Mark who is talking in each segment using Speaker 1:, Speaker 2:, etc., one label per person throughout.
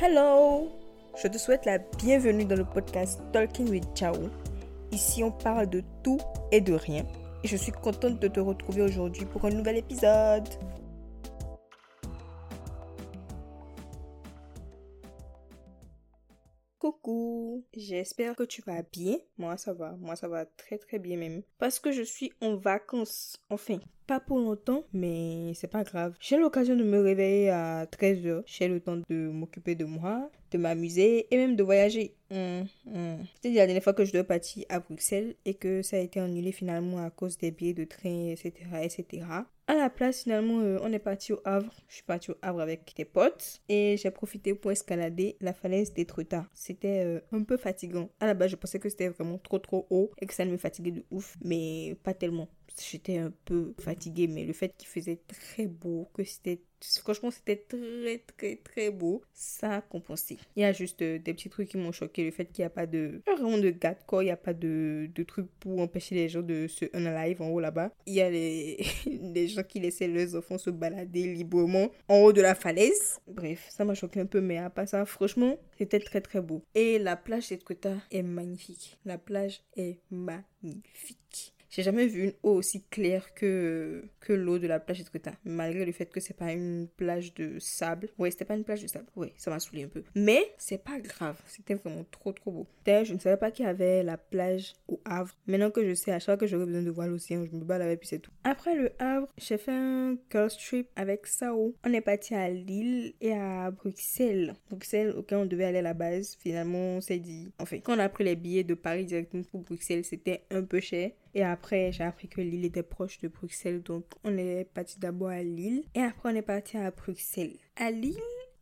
Speaker 1: Hello! Je te souhaite la bienvenue dans le podcast Talking with Chao. Ici, on parle de tout et de rien. Et je suis contente de te retrouver aujourd'hui pour un nouvel épisode. J'espère que tu vas bien. Moi ça va, moi ça va très très bien même. Parce que je suis en vacances. Enfin, pas pour longtemps, mais c'est pas grave. J'ai l'occasion de me réveiller à 13h. J'ai le temps de m'occuper de moi, de m'amuser et même de voyager. Hum, hum. C'était la dernière fois que je dois partir à Bruxelles et que ça a été annulé finalement à cause des billets de train, etc. etc. À la place, finalement, euh, on est parti au Havre. Je suis partie au Havre avec des potes et j'ai profité pour escalader la falaise d'Étretat. C'était euh, un peu fatigant. À la base, je pensais que c'était vraiment trop trop haut et que ça me fatiguait de ouf, mais pas tellement j'étais un peu fatiguée, mais le fait qu'il faisait très beau, que c'était Franchement, c'était très, très, très beau. Ça a compensé. Il y a juste euh, des petits trucs qui m'ont choqué. Le fait qu'il n'y a pas de. Vraiment de gâte quoi. Il n'y a pas de, de trucs pour empêcher les gens de se live en haut là-bas. Il y a les, les gens qui laissaient leurs enfants se balader librement en haut de la falaise. Bref, ça m'a choqué un peu. Mais à part ça, franchement, c'était très, très beau. Et la plage d'Etqueta est magnifique. La plage est magnifique. J'ai jamais vu une eau aussi claire que, que l'eau de la plage d'Etretat. Malgré le fait que c'est pas une plage de sable. Ouais, c'était pas une plage de sable. Ouais, ça m'a saoulé un peu. Mais c'est pas grave. C'était vraiment trop, trop beau. D'ailleurs, je ne savais pas qu'il y avait la plage au Havre. Maintenant que je sais, à chaque fois que j'aurais besoin de voir l'océan, je me balade avec puis c'est tout. Après le Havre, j'ai fait un girls trip avec Sao. On est parti à Lille et à Bruxelles. Bruxelles, auquel on devait aller à la base. Finalement, on s'est dit. Enfin, quand on a pris les billets de Paris directement pour Bruxelles, c'était un peu cher. Et après, j'ai appris que Lille était proche de Bruxelles. Donc, on est parti d'abord à Lille. Et après, on est parti à Bruxelles. À Lille,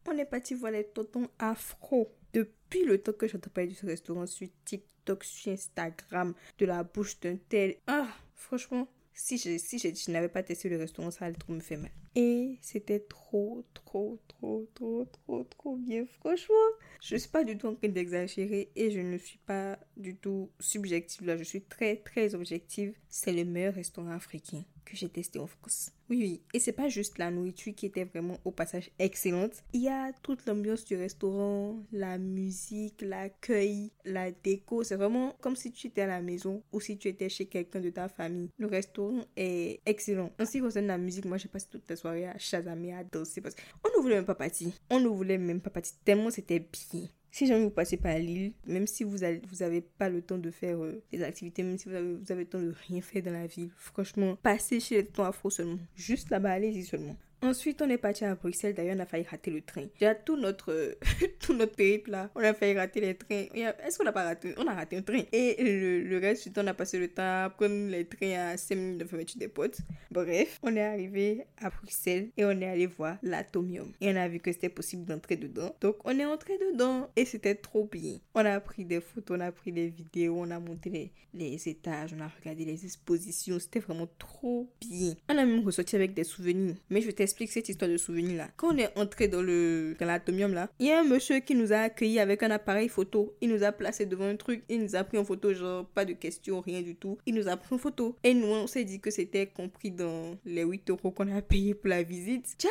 Speaker 1: on est parti voir les tontons afro. Depuis le temps que j'entends parler de ce restaurant sur TikTok, sur Instagram, de la bouche d'un tel. Ah, franchement, si je, si je, n'avais pas testé le restaurant, ça allait trop me faire mal. Et c'était trop, trop, trop, trop, trop, trop bien. Franchement, je ne suis pas du tout en train d'exagérer et je ne suis pas du tout subjective là. Je suis très, très objective. C'est le meilleur restaurant africain que j'ai testé en France. Oui, oui. Et c'est pas juste la nourriture qui était vraiment au passage excellente. Il y a toute l'ambiance du restaurant, la musique, l'accueil, la déco. C'est vraiment comme si tu étais à la maison ou si tu étais chez quelqu'un de ta famille. Le restaurant est excellent. En ce qui concerne la musique, moi j'ai passé toute la soirée à chasamer, à danser parce qu'on ne voulait même pas partir. On ne voulait même pas partir tellement c'était bien. Si jamais vous passez par Lille, même si vous n'avez pas le temps de faire euh, des activités, même si vous avez, vous avez le temps de rien faire dans la ville, franchement, passez chez les temps afro seulement. Juste là-bas, allez-y seulement. Ensuite, on est parti à Bruxelles. D'ailleurs, on a failli rater le train. Déjà, tout notre, tout notre périple là, on a failli rater les trains. Est-ce qu'on n'a pas raté On a raté un train? Et le, reste du temps, on a passé le temps à prendre les trains à 5 minutes de fermeture des potes. Bref, on est arrivé à Bruxelles et on est allé voir l'Atomium. Et on a vu que c'était possible d'entrer dedans. Donc, on est entré dedans et c'était trop bien. On a pris des photos, on a pris des vidéos, on a monté les, les étages, on a regardé les expositions. C'était vraiment trop bien. On a même ressorti avec des souvenirs. Mais je t'explique explique cette histoire de souvenir là. Quand on est entré dans le dans l'atomium là, il y a un monsieur qui nous a accueillis avec un appareil photo. Il nous a placé devant un truc, il nous a pris en photo, genre pas de questions, rien du tout. Il nous a pris en photo. Et nous, on s'est dit que c'était compris dans les 8 euros qu'on a payé pour la visite. Tiens,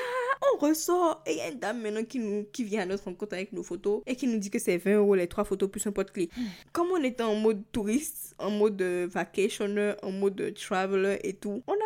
Speaker 1: on ressort et il y a une dame maintenant qui, nous, qui vient à notre rencontre avec nos photos et qui nous dit que c'est 20 euros les trois photos plus un pot clé. Comme on était en mode touriste, en mode vacationer, en mode traveler et tout, on a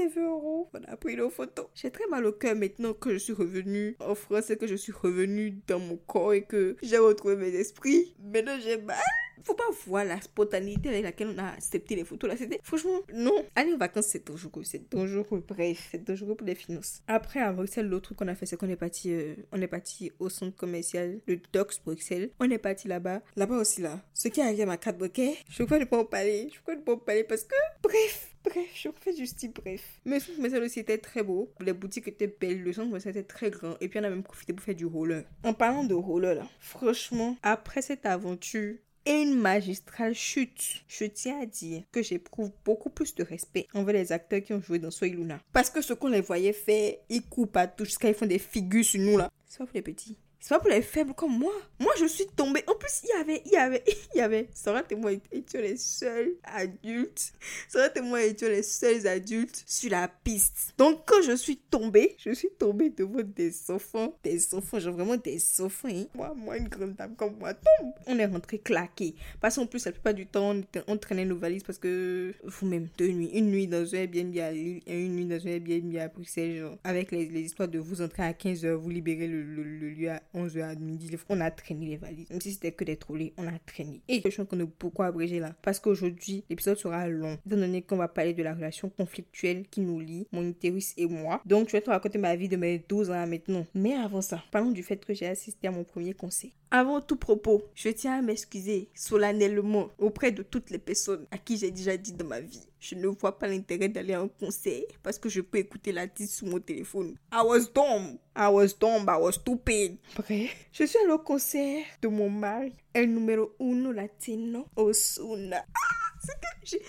Speaker 1: les 20 euros, on a pris nos photos. J'ai très mal le cœur maintenant que je suis revenue en France et que je suis revenue dans mon corps et que j'ai retrouvé mes esprits. Maintenant, j'ai mal. Faut pas voir la spontanéité avec laquelle on a accepté les photos là. C'était franchement non. Aller en vacances c'est dangereux, c'est dangereux. Bref, c'est dangereux pour les finances. Après à Bruxelles, l'autre truc qu'on a fait c'est qu'on est parti, euh, on est parti au centre commercial, le Docks Bruxelles. On est parti là-bas, là-bas aussi là. Ce qui arrive à ma carte bancaire, je peux ne pas en parler. Je peux ne pas en parler parce que bref. Bref, je fais juste style bref. Mais le centre aussi était très beau. Les boutiques étaient belles. Le centre commercial était très grand. Et puis on a même profité pour faire du roller. En parlant de roller là, franchement, après cette aventure, et une magistrale chute. Je tiens à dire que j'éprouve beaucoup plus de respect envers les acteurs qui ont joué dans Soy Luna. Parce que ce qu'on les voyait faire, ils coupent à tout jusqu'à ils font des figures sur nous là. Sauf les petits. C'est pas pour les faibles comme moi. Moi, je suis tombée. En plus, il y avait, il y avait, il y avait. Sarah et moi étions les seuls adultes. Sarah et moi étions les seuls adultes sur la piste. Donc, quand je suis tombée, je suis tombée devant des enfants. Des enfants, genre vraiment des enfants. Hein. Moi, moi, une grande dame comme moi, tombe. On est rentré claqué. Parce qu'en plus, la plupart du temps, on, traînait nos valises parce que vous-même, deux nuits. Une nuit dans un Airbnb à Lille et une nuit dans un Airbnb à Bruxelles, genre, avec les, les histoires de vous entrer à 15h, vous libérer le, le, le lieu à 11h à midi, on a traîné les valises. Même si c'était que des trollés, on a traîné. Et je pense qu'on a beaucoup abrégé là. Parce qu'aujourd'hui, l'épisode sera long. Étant donné qu'on va parler de la relation conflictuelle qui nous lie, mon utérus et moi. Donc, je vais te raconter ma vie de mes 12 ans maintenant. Mais avant ça, parlons du fait que j'ai assisté à mon premier conseil. Avant tout propos, je tiens à m'excuser solennellement auprès de toutes les personnes à qui j'ai déjà dit dans ma vie. Je ne vois pas l'intérêt d'aller à un concert parce que je peux écouter l'artiste sur mon téléphone. I was dumb. I was dumb. I was stupid. Bref, je suis allé au concert de mon mari, el numéro uno latino, Osuna. Ah, c'est que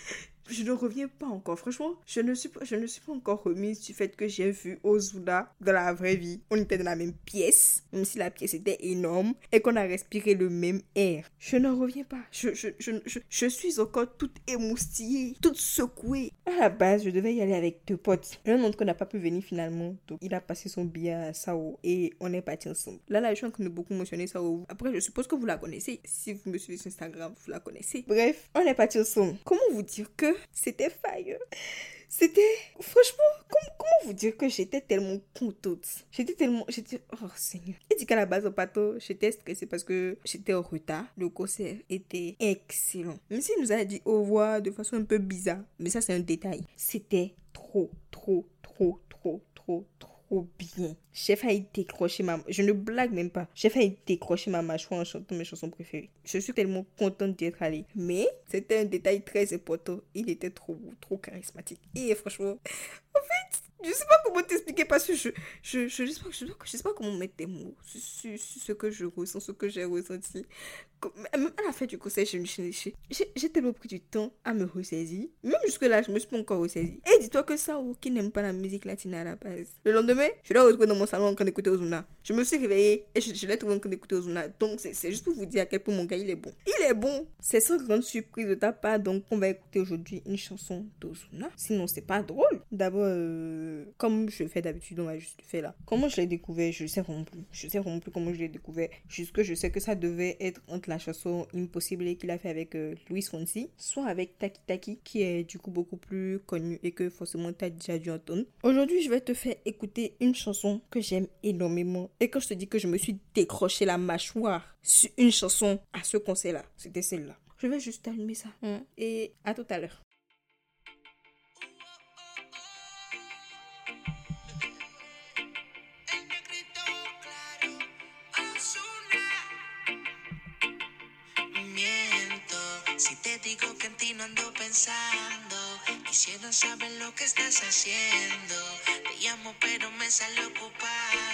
Speaker 1: je ne reviens pas encore. Franchement, je ne suis pas, je ne suis pas encore remise du fait que j'ai vu Ozuna dans la vraie vie. On était dans la même pièce, même si la pièce était énorme et qu'on a respiré le même air. Je ne reviens pas. Je, je, je, je, suis encore toute émoustillée, toute secouée. À la base, je devais y aller avec deux potes. Un autre qu'on n'a pas pu venir finalement. Donc, il a passé son billet à Sao et on est partis ensemble. Là, là, je suis en train de beaucoup mentionner Sao. Après, je suppose que vous la connaissez. Si vous me suivez sur Instagram, vous la connaissez. Bref, on est partis ensemble. Comment vous dire que c'était fire. C'était, franchement, comment, vous dire que j'étais tellement contente? J'étais tellement, j'étais, oh Seigneur. Et dit qu'à la base, au bateau, j'étais stressée parce que j'étais en retard. Le concert était excellent. Même s'il nous a dit au revoir de façon un peu bizarre. Mais ça, c'est un détail. C'était trop, trop, trop, trop, trop, trop bien. J'ai failli décrocher ma... Je ne blague même pas. J'ai failli décrocher ma mâchoire en chantant mes chansons préférées. Je suis tellement contente d'y être allée. Mais c'était un détail très important. Il était trop trop charismatique. Et franchement, en fait, je sais pas comment t'expliquer parce que je, je, je, sais pas, je, sais pas comment mettre des mots sur, ce que je ressens, ce que j'ai ressenti. Même à la fin du conseil, j'ai tellement pris du temps à me ressaisir. Même jusque-là, je me suis pas encore ressaisie. Et dis-toi que ça, qui n'aime pas la musique latine à la base. Le lendemain, je l'ai retrouvé dans mon salon en train d'écouter Ozuna. Je me suis réveillée et je, l'ai trouvé en train d'écouter Ozuna. Donc, c'est juste pour vous dire à quel point mon gars, il est bon. Il est bon. C'est sans grande surprise de ta part. Donc, on va écouter aujourd'hui une chanson d'Ozuna. Sinon, c'est pas drôle. D'abord, euh, comme je fais d'habitude, on va juste faire là. Comment je l'ai découvert, je sais vraiment plus. Je sais vraiment plus comment je l'ai découvert. Jusque je sais que ça devait être entre la chanson Impossible qu'il a fait avec euh, Louis Fonsi, soit avec Taki Taki, qui est du coup beaucoup plus connu et que forcément tu as déjà dû entendre. Aujourd'hui, je vais te faire écouter une chanson que j'aime énormément. Et quand je te dis que je me suis décroché la mâchoire sur une chanson à ce concert-là, c'était celle-là. Je vais juste allumer ça. Hein. Et à tout à l'heure.
Speaker 2: Digo que en ti no ando pensando. Quisiera saber lo que estás haciendo. Te llamo, pero me sale ocupado.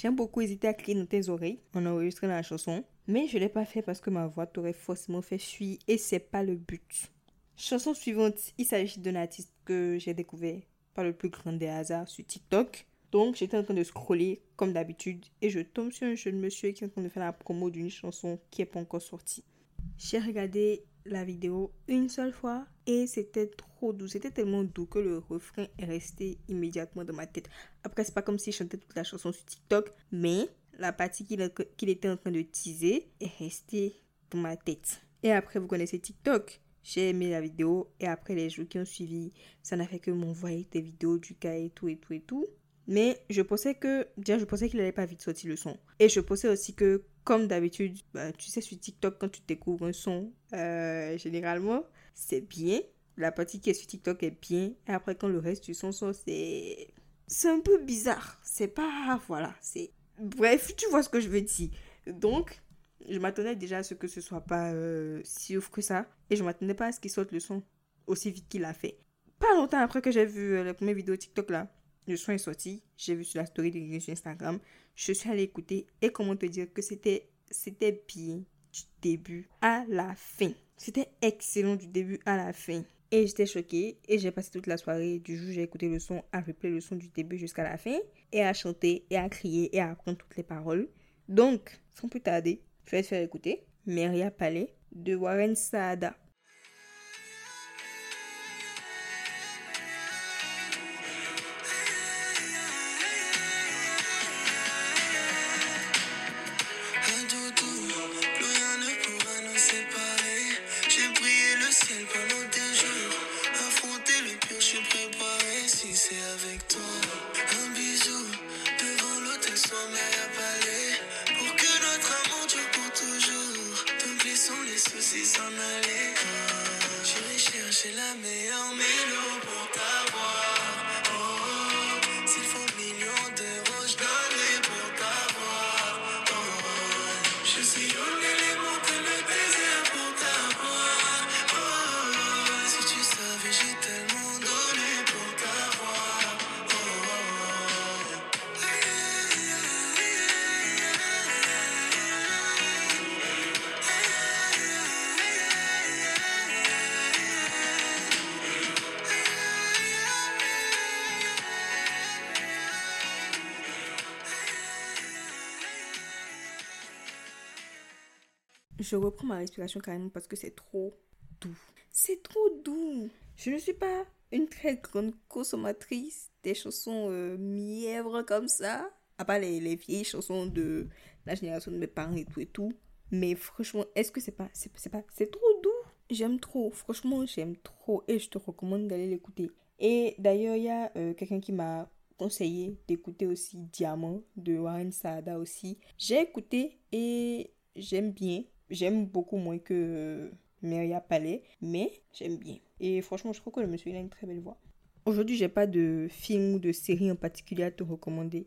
Speaker 1: J'aime beaucoup hésiter à crier dans tes oreilles en enregistrant la chanson, mais je l'ai pas fait parce que ma voix t'aurait forcément fait fuir et c'est pas le but. Chanson suivante, il s'agit d'un artiste que j'ai découvert par le plus grand des hasards sur TikTok. Donc j'étais en train de scroller comme d'habitude et je tombe sur un jeune monsieur qui est en train de faire la promo d'une chanson qui est pas encore sortie. J'ai regardé la vidéo une seule fois et c'était trop doux. C'était tellement doux que le refrain est resté immédiatement dans ma tête. Après, c'est pas comme s'il chantait toute la chanson sur TikTok, mais la partie qu'il était en train de teaser est restée dans ma tête. Et après, vous connaissez TikTok? J'ai aimé la vidéo et après les jours qui ont suivi, ça n'a fait que m'envoyer des vidéos du gars et tout et tout et tout. Mais je pensais que, déjà, je pensais qu'il allait pas vite sortir le son. Et je pensais aussi que, comme d'habitude, bah, tu sais, sur TikTok, quand tu découvres un son, euh, généralement, c'est bien. La partie qui est sur TikTok est bien. Et après, quand le reste du son sort, c'est. C'est un peu bizarre. C'est pas. Voilà. C'est. Bref, tu vois ce que je veux dire. Donc, je m'attendais déjà à ce que ce soit pas euh, si ouf que ça. Et je m'attendais pas à ce qu'il sorte le son aussi vite qu'il a fait. Pas longtemps après que j'ai vu euh, la première vidéo TikTok là, le son est sorti. J'ai vu sur la story de Instagram. Je suis allée écouter. Et comment te dire que c'était c'était bien du début à la fin. C'était excellent du début à la fin. Et j'étais choquée. Et j'ai passé toute la soirée du jour j'ai écouté le son, à replay le son du début jusqu'à la fin. Et à chanter, et à crier, et à apprendre toutes les paroles. Donc, sans plus tarder, je vais te faire écouter Meria Palais de Warren Saada.
Speaker 3: Je
Speaker 1: reprends ma respiration carrément parce que c'est trop doux. C'est trop doux. Je ne suis pas une très grande consommatrice des chansons euh, mièvres comme ça. À part les, les vieilles chansons de la génération de mes parents et tout et tout. Mais franchement, est-ce que c'est pas, c'est, pas, c'est trop doux? J'aime trop. Franchement, j'aime trop. Et je te recommande d'aller l'écouter. Et d'ailleurs, il y a euh, quelqu'un qui m'a conseillé d'écouter aussi Diamant de Warren Saada aussi. J'ai écouté et j'aime bien. J'aime beaucoup moins que Meria Palais, mais j'aime bien. Et franchement, je crois que le monsieur il a une très belle voix. Aujourd'hui, j'ai pas de film ou de série en particulier à te recommander.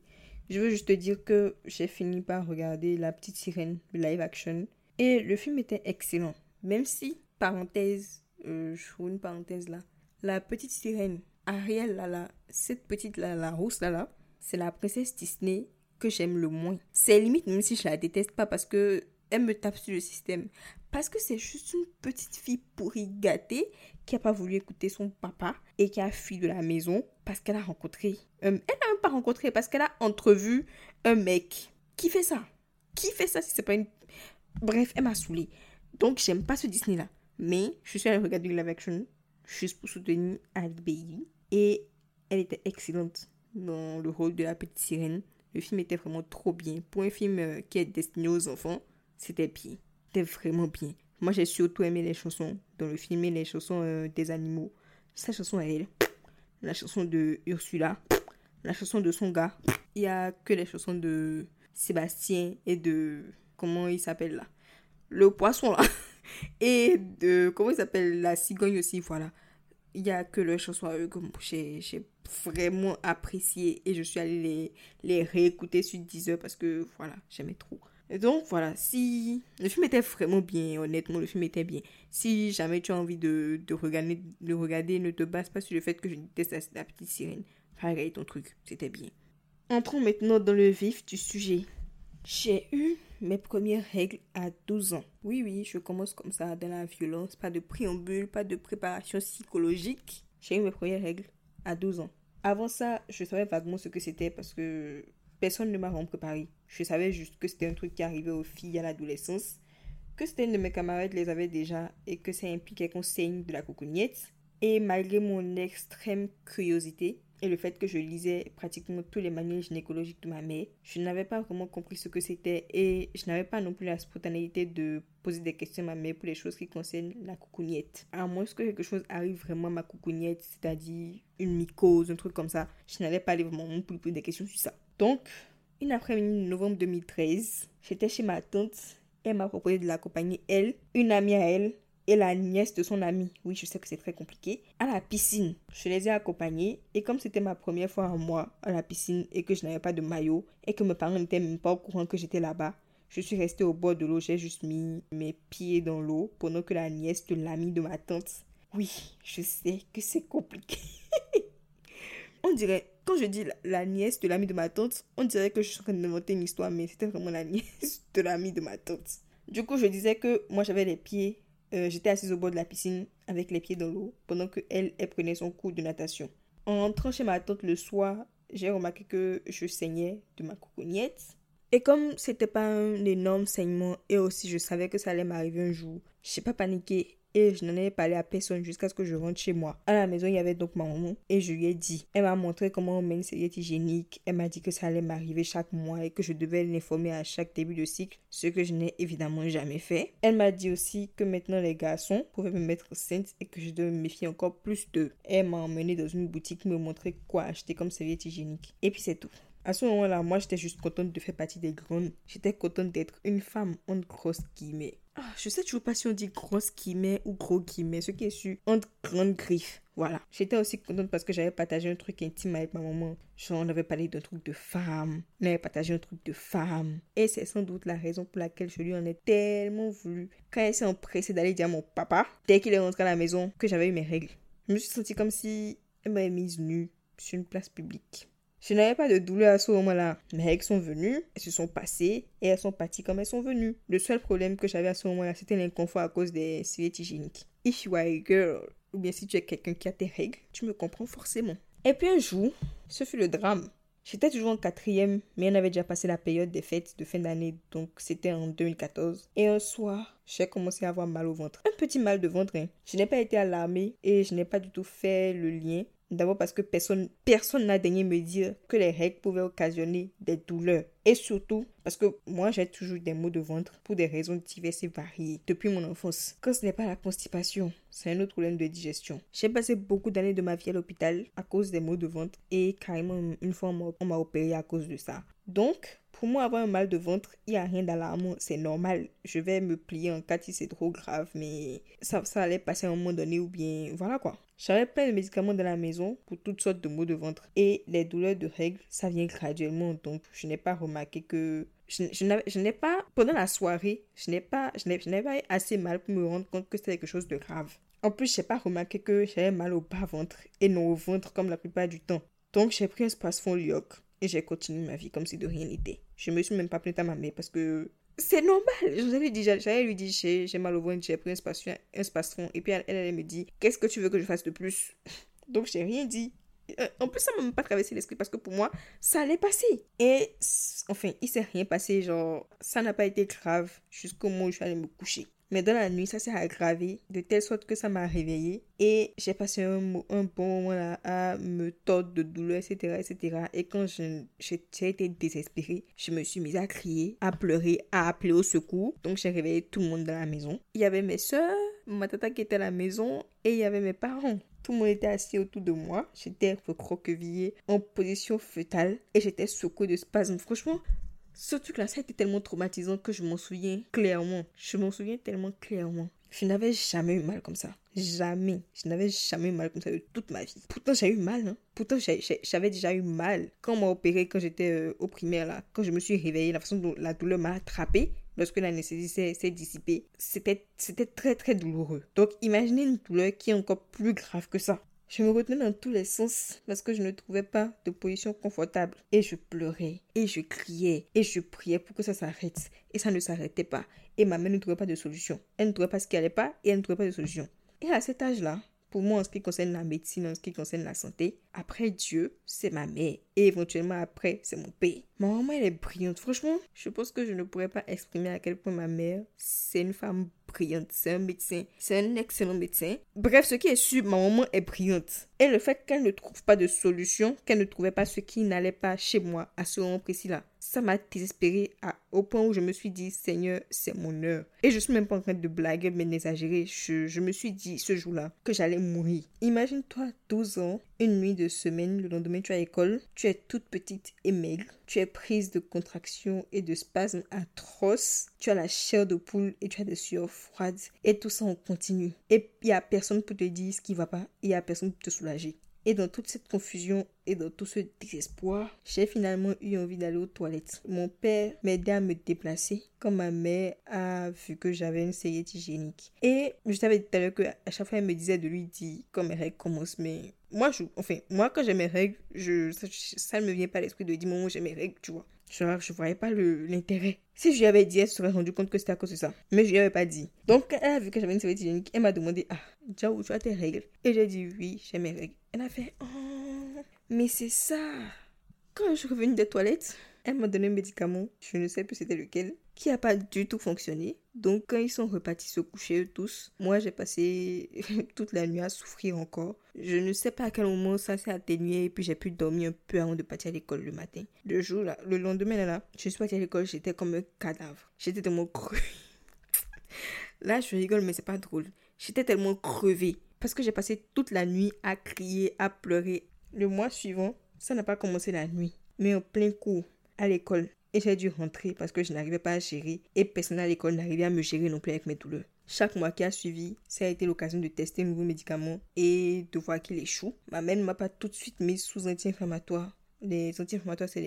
Speaker 1: Je veux juste te dire que j'ai fini par regarder La Petite Sirène, le live action. Et le film était excellent. Même si, parenthèse, euh, je fais une parenthèse là. La Petite Sirène, Ariel là, cette petite là, la rousse là là, c'est la princesse Disney que j'aime le moins. C'est limite même si je la déteste pas parce que elle me tape sur le système. Parce que c'est juste une petite fille pourrie gâtée qui a pas voulu écouter son papa et qui a fui de la maison parce qu'elle a rencontré. euh, elle n'a même pas rencontré parce qu'elle a entrevu un mec. Qui fait ça? Qui fait ça si c'est pas une. Bref, elle m'a saoulée. Donc j'aime pas ce Disney là. Mais je suis allée regarder live action juste pour soutenir Ali Bailey. Et elle était excellente dans le rôle de la petite sirène. Le film était vraiment trop bien. Pour un film euh, qui est destiné aux enfants, c'était bien. C'était vraiment bien. Moi, j'ai surtout aimé les chansons dans le film et les chansons euh, des animaux. Sa chanson à elle, la chanson de Ursula, la chanson de son gars. Il y a que les chansons de Sébastien et de... Comment il s'appelle là? Le poisson là. Et de... Comment il s'appelle La cigogne aussi, voilà. Il y a que leurs chansons à eux que j'ai vraiment apprécié et je suis allée les, les réécouter sur Deezer parce que voilà, j'aimais trop. Donc voilà, si le film était vraiment bien, honnêtement, le film était bien. Si jamais tu as envie de, de regarder, de regarder, ne te base pas sur le fait que je déteste la, la petite sirène. Regarde ton truc, c'était bien. Entrons maintenant dans le vif du sujet. J'ai eu mes premières règles à 12 ans. Oui, oui, je commence comme ça, dans la violence, pas de préambule, pas de préparation psychologique. J'ai eu mes premières règles à 12 ans. Avant ça, je savais vaguement ce que c'était parce que personne ne m'a vraiment préparé. Je savais juste que c'était un truc qui arrivait aux filles à l'adolescence, que une de mes camarades les avait déjà et que ça impliquait qu'on saigne de la coucougnette. Et malgré mon extrême curiosité, et le fait que je lisais pratiquement tous les manuels gynécologiques de ma mère, je n'avais pas vraiment compris ce que c'était et je n'avais pas non plus la spontanéité de poser des questions à ma mère pour les choses qui concernent la coucougnette. À moins que quelque chose arrive vraiment à ma coucougnette, c'est-à-dire une mycose, un truc comme ça, je n'allais pas aller vraiment pour poser des questions sur ça. Donc, une après-midi de novembre 2013, j'étais chez ma tante elle m'a proposé de l'accompagner, elle, une amie à elle, et la nièce de son ami, oui je sais que c'est très compliqué, à la piscine. Je les ai accompagnés et comme c'était ma première fois à moi à la piscine et que je n'avais pas de maillot et que mes parents n'étaient même pas au courant que j'étais là-bas, je suis restée au bord de l'eau, j'ai juste mis mes pieds dans l'eau pendant que la nièce de l'ami de ma tante. Oui, je sais que c'est compliqué. on dirait, quand je dis la, nièce de l'ami de ma tante, on dirait que je suis en train d'inventer une histoire, mais c'était vraiment la nièce de l'ami de ma tante. Du coup, je disais que moi j'avais les pieds euh, j'étais assise au bord de la piscine avec les pieds dans l'eau pendant que elle, elle prenait son cours de natation. En rentrant chez ma tante le soir, j'ai remarqué que je saignais de ma coucougnette. Et comme c'était pas un énorme saignement et aussi je savais que ça allait m'arriver un jour, j'ai pas paniqué et je n'en ai parlé à personne jusqu'à ce que je rentre chez moi. À la maison, il y avait donc ma maman et je lui ai dit. Elle m'a montré comment on met une serviette hygiénique. Elle m'a dit que ça allait m'arriver chaque mois et que je devais l'informer à chaque début de cycle, ce que je n'ai évidemment jamais fait. Elle m'a dit aussi que maintenant les garçons pouvaient me mettre enceinte et que je devais me méfier encore plus d'eux. Elle m'a emmené dans une boutique me montrer quoi acheter comme serviette hygiénique. Et puis c'est tout. À ce moment-là, moi, j'étais juste contente de faire partie des grandes. J'étais contente d'être une femme en grosse guillemets. Ah, je sais toujours pas si on dit grosse guillemets ou gros guillemets, ce qui est sûr, entre grandes griffes. Voilà. J'étais aussi contente parce que j'avais partagé un truc intime avec ma maman. Genre, on avait parlé d'un truc de femme. On avait partagé un truc de femme. Et c'est sans doute la raison pour laquelle je lui en ai tellement voulu. Quand elle s'est empressée d'aller dire à mon papa, dès qu'il est rentré à la maison, que j'avais eu mes règles. Je me suis sentie comme si elle m'avait mise nue sur une place publique. Je n'avais pas de douleur à ce moment-là. Mes règles sont venues, elles se sont passées et elles sont parties comme elles sont venues. Le seul problème que j'avais à ce moment-là, c'était l'inconfort à cause des serviettes hygiéniques. If you are a girl, ou bien si tu es quelqu'un qui a tes règles, tu me comprends forcément. Et puis un jour, ce fut le drame. J'étais toujours en quatrième, mais on avait déjà passé la période des fêtes de fin d'année, donc c'était en 2014. Et un soir, j'ai commencé à avoir mal au ventre. Un petit mal de ventre. Hein. Je n'ai pas été alarmée et je n'ai pas du tout fait le lien D'abord parce que personne personne n'a daigné me dire que les règles pouvaient occasionner des douleurs. Et surtout parce que moi j'ai toujours des maux de ventre pour des raisons diverses et variées depuis mon enfance. Quand ce n'est pas la constipation, c'est un autre problème de digestion. J'ai passé beaucoup d'années de ma vie à l'hôpital à cause des maux de ventre et carrément une fois on m'a opéré à cause de ça. Donc, pour moi, avoir un mal de ventre, il n'y a rien d'alarmant, c'est normal. Je vais me plier en cas si c'est trop grave, mais ça, ça allait passer à un moment donné ou bien voilà quoi. J'avais plein de médicaments dans la maison pour toutes sortes de maux de ventre. Et les douleurs de règles, ça vient graduellement. Donc, je n'ai pas remarqué que... Je, n'ai pas... Pendant la soirée, je n'ai pas... Assez mal pour me rendre compte que c'était quelque chose de grave. En plus, je n'ai pas remarqué que j'avais mal au bas-ventre et non au ventre comme la plupart du temps. Donc, j'ai pris un space-fond Lyoc et j'ai continué ma vie comme si de rien n'était. Je me suis même pas plainte à ma mère parce que c'est normal. Je vous avais dit, j'allais lui dire, j'ai mal au ventre, j'ai pris un space, un. Et puis elle, elle, me dit, qu'est-ce que tu veux que je fasse de plus? Donc j'ai rien dit. Euh, en plus, ça m'a même pas traversé l'esprit parce que pour moi, ça allait passer. Et enfin, il s'est rien passé. Genre, ça n'a pas été grave jusqu'au moment où je suis allée me coucher. Mais dans la nuit, ça s'est aggravé de telle sorte que ça m'a réveillée. Et j'ai passé un, bon moment là à me tordre de douleur, etc. etc. Et quand j'ai été désespérée, je me suis mise à crier, à pleurer, à appeler au secours. Donc j'ai réveillé tout le monde dans la maison. Il y avait mes soeurs, ma tata qui était à la maison et il y avait mes parents. Tout le monde était assis autour de moi. J'étais recroquevillée en position fœtale et j'étais secouée de spasmes. Franchement, ce truc-là, ça a été tellement traumatisant que je m'en souviens clairement. Je m'en souviens tellement clairement. Je n'avais jamais eu mal comme ça. Jamais. Je n'avais jamais eu mal comme ça de toute ma vie. Pourtant, j'ai eu mal. Hein. Pourtant, j'avais déjà eu mal. Quand on m'a opéré, quand j'étais euh, au primaire, là, quand je me suis réveillée, la façon dont la douleur m'a attrapée, lorsque l'anesthésie s'est dissipée, c'était très, très douloureux. Donc, imaginez une douleur qui est encore plus grave que ça. Je me retenais dans tous les sens parce que je ne trouvais pas de position confortable. Et je pleurais, et je criais, et je priais pour que ça s'arrête. Et ça ne s'arrêtait pas. Et ma mère ne trouvait pas de solution. Elle ne trouvait pas ce qui allait pas et elle ne trouvait pas de solution. Et à cet âge-là, pour moi, en ce qui concerne la médecine, en ce qui concerne la santé, après Dieu, c'est ma mère. Et éventuellement après, c'est mon père. Ma maman, elle est brillante. Franchement, je pense que je ne pourrais pas exprimer à quel point ma mère, c'est une femme C'est un médecin. C'est un excellent médecin. Bref, ce qui est sûr, ma maman est brillante. Et le fait qu'elle ne trouve pas de solution, qu'elle ne trouvait pas ce qui n'allait pas chez moi à ce moment précis-là, ça m'a désespéré à, au point où je me suis dit, Seigneur, c'est mon heure. Et je suis même pas en train de blaguer, mais d'exagérer. Je, je me suis dit ce jour-là que j'allais mourir. Imagine-toi 12 ans, une nuit de semaine, le lendemain tu as école, tu es toute petite et maigre, tu es prise de contractions et de spasmes atroces, tu as la chair de poule et tu as des sueurs froides et tout ça en continu. Et il y a personne pour te dire ce qui va pas, il y a personne pour te soulager. Et dans toute cette confusion et dans tout ce désespoir, j'ai finalement eu envie d'aller aux toilettes. Mon père m'aidait à me déplacer quand ma mère a vu que j'avais une serviette hygiénique. Et je savais tout à l'heure qu'à chaque fois, elle me disait de lui dire quand mes règles commencent. Mais moi, je, enfin, moi quand j'ai mes règles, je, ça, ne me vient pas à l'esprit de dire, maman, j'ai mes règles, tu vois. Je, je voyais pas l'intérêt. Si je lui avais dit, elle se serait rendu compte que c'était à cause de ça. Mais je lui avais pas dit. Donc, elle a vu que j'avais une serviette hygiénique, elle m'a demandé, ah, Jao, tu as tes règles? Et j'ai dit, oui, j'ai mes règles. Elle a fait, oh, mais c'est ça. Quand je suis revenue des toilettes, elle m'a donné un médicament, je ne sais plus c'était lequel, qui n'a pas du tout fonctionné. Donc quand ils sont repartis se coucher tous, moi j'ai passé toute la nuit à souffrir encore. Je ne sais pas à quel moment ça s'est atténué et puis j'ai pu dormir un peu avant de partir à l'école le matin. Le jour là, le lendemain là, je suis partie à l'école, j'étais comme un cadavre. J'étais tellement crue. Là, je rigole, mais c'est pas drôle. J'étais tellement crevée parce que j'ai passé toute la nuit à crier, à pleurer. Le mois suivant, ça n'a pas commencé la nuit, mais en plein cours à l'école. Et j'ai dû rentrer parce que je n'arrivais pas à gérer et personne à l'école n'arrivait à me gérer non plus avec mes douleurs. Chaque mois qui a suivi, ça a été l'occasion de tester un nouveau médicament et de voir qu'il échoue. Ma mère ne m'a pas tout de suite mise sous anti-inflammatoire. Les anti-inflammatoires, c'est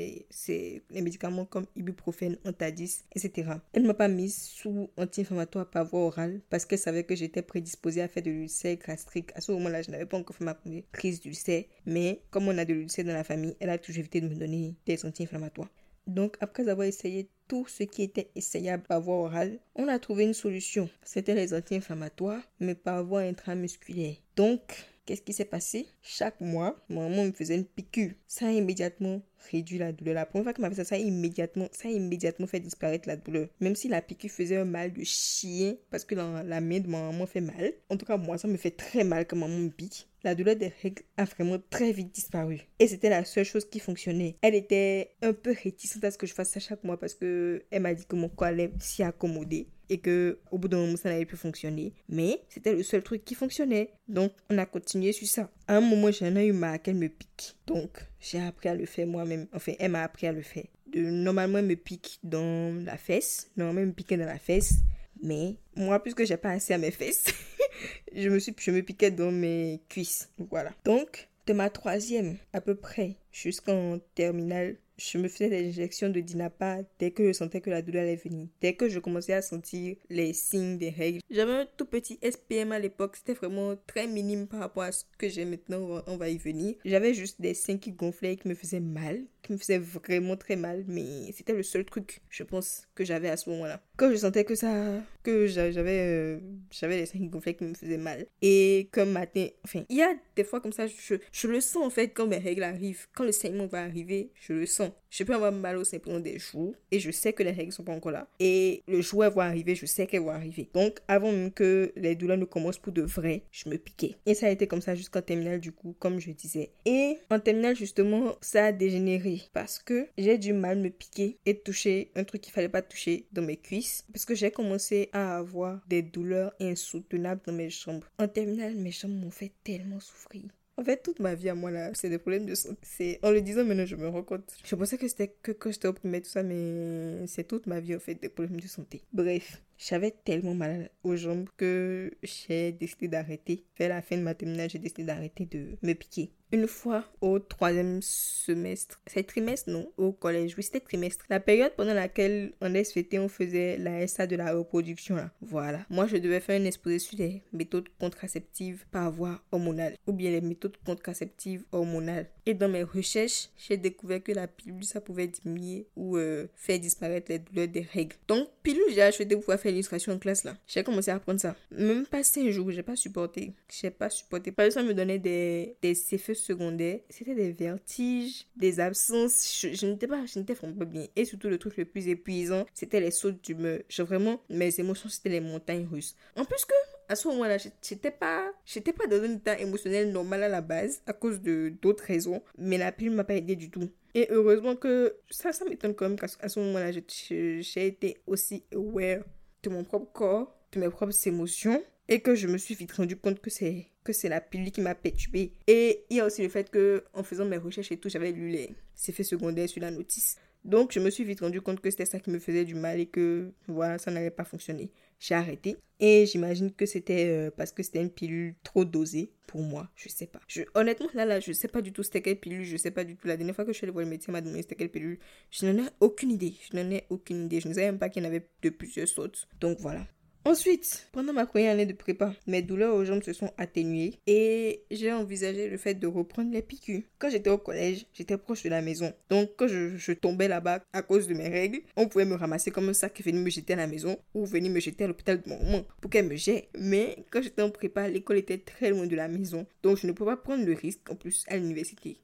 Speaker 1: les, médicaments comme ibuprofène, Antadis, etc. Elle ne m'a pas mise sous anti-inflammatoire par voie orale parce qu'elle savait que j'étais prédisposée à faire de l'ulcère gastrique. À ce moment-là, je n'avais pas encore fait ma première prise d'ulcère. Mais comme on a de l'ulcère dans la famille, elle a toujours évité de me donner des anti-inflammatoires. Donc, après avoir essayé tout ce qui était essayable par voie orale, on a trouvé une solution. C'était les anti-inflammatoires, mais par voie intramusculaire. Donc, qu'est-ce qui s'est passé? Chaque mois, maman me faisait une piqûre. Ça a immédiatement réduit la douleur. La première fois qu'elle m'a fait ça, ça a immédiatement, ça a immédiatement fait disparaître la douleur. Même si la piqûre faisait un mal de chien, parce que la, la main de ma maman fait mal. En tout cas, moi, ça me fait très mal quand maman me pique. La douleur des règles a vraiment très vite disparu. Et c'était la seule chose qui fonctionnait. Elle était un peu réticente à ce que je fasse ça chaque mois parce que elle m'a dit que mon corps allait s'y accommoder et que au bout d'un moment ça n'allait plus fonctionner. Mais c'était le seul truc qui fonctionnait. Donc on a continué sur ça. À un moment j'en ai eu marre qu'elle me pique. Donc j'ai appris à le faire moi-même. Enfin elle m'a appris à le faire. De, normalement elle me pique dans la fesse. Normalement elle me piquait dans la fesse. Mais moi, puisque j'ai pas assez à mes fesses, je me suis, je me piquais dans mes cuisses. Voilà. Donc, de ma troisième à peu près jusqu'en terminale, je me faisais des injections de Dinapa dès que je sentais que la douleur allait venir. Dès que je commençais à sentir les signes des règles. J'avais un tout petit SPM à l'époque. C'était vraiment très minime par rapport à ce que j'ai maintenant. On va, y venir. J'avais juste des seins qui gonflaient et qui me faisaient mal. Qui me faisaient vraiment très mal. Mais c'était le seul truc, je pense, que j'avais à ce moment-là. Quand je sentais que ça... Que j'a- j'avais euh, j'avais les qui gonflaient qui me faisaient mal. Et comme matin... Enfin, il y a des fois comme ça, je, je le sens en fait quand mes règles arrivent. Quand le saignement va arriver, je le sens. Je peux avoir mal au sein pendant des jours et je sais que les règles sont pas encore là. Et le jour elles vont arriver, je sais qu'elles vont arriver. Donc, avant même que les douleurs ne commencent pour de vrai, je me piquais. Et ça a été comme ça jusqu'en terminale, du coup, comme je disais. Et en terminale, justement, ça a dégénéré parce que j'ai du mal me piquer et toucher un truc qu'il fallait pas toucher dans mes cuisses parce que j'ai commencé à avoir des douleurs insoutenables dans mes jambes. En terminale, mes jambes m'ont fait tellement souffrir. En fait, toute ma vie à moi, là, c'est des problèmes de santé. C'est... En le disant maintenant, je me rends compte. Je pensais que c'était que quand j'étais au primaire, tout ça, mais c'est toute ma vie, en fait, des problèmes de santé. Bref, j'avais tellement mal aux jambes que j'ai décidé d'arrêter. Vers la fin de ma terminale, j'ai décidé d'arrêter de me piquer. Une fois au troisième semestre. C'est trimestre, non Au collège. Oui, c'était trimestre. La période pendant laquelle en SVT, on faisait la SA de la reproduction, là. Voilà. Moi, je devais faire un exposé sur les méthodes contraceptives par voie hormonale. Ou bien les méthodes contraceptives hormonales. Et dans mes recherches, j'ai découvert que la pilule, ça pouvait diminuer ou euh, faire disparaître les douleurs des règles. Donc, pilule, j'ai acheté pour pouvoir faire l'illustration en classe, là. J'ai commencé à apprendre ça. Même pas cinq jours, j'ai pas supporté. J'ai pas supporté. Par exemple, ça me donnait des, des effets secondaires. C'était des vertiges, des absences. Je, je n'étais pas, je n'étais pas bien. Et surtout, le truc le plus épuisant, c'était les sauts d'humeur. J'ai vraiment, mes émotions, c'était les montagnes russes. En plus que, à ce moment-là, j'étais pas, j'étais pas dans un état émotionnel normal à la base, à cause de d'autres raisons. Mais la pilule m'a pas aidé du tout. Et heureusement que, ça, ça m'étonne quand même qu'à ce moment-là, j'ai été aussi aware de mon propre corps, de mes propres émotions et que je me suis vite rendu compte que c'est que c'est la pilule qui m'a perturbée. Et il y a aussi le fait que en faisant mes recherches et tout, j'avais lu les effets secondaires sur la notice. Donc je me suis vite rendu compte que c'était ça qui me faisait du mal et que voilà, ça n'allait pas fonctionner. J'ai arrêté et j'imagine que c'était euh, parce que c'était une pilule trop dosée pour moi, je sais pas. Je, honnêtement là là, je sais pas du tout c'était quelle pilule, je sais pas du tout. La dernière fois que je suis allée voir le médecin m'a demandé c'était quelle pilule, je n'en ai aucune idée. Je n'en ai aucune idée. Je ne savais même pas qu'il y en avait de plusieurs sortes. Donc voilà. Ensuite, pendant ma première année de prépa, mes douleurs aux jambes se sont atténuées et j'ai envisagé le fait de reprendre les piqûres. Quand j'étais au collège, j'étais proche de la maison. Donc quand je, tombais là-bas à cause de mes règles, on pouvait me ramasser comme un sac et venir me jeter à la maison ou venir me jeter à l'hôpital de mon maman pour qu'elle me jette. Mais quand j'étais en prépa, l'école était très loin de la maison. Donc je ne pouvais pas prendre le risque en plus à l'université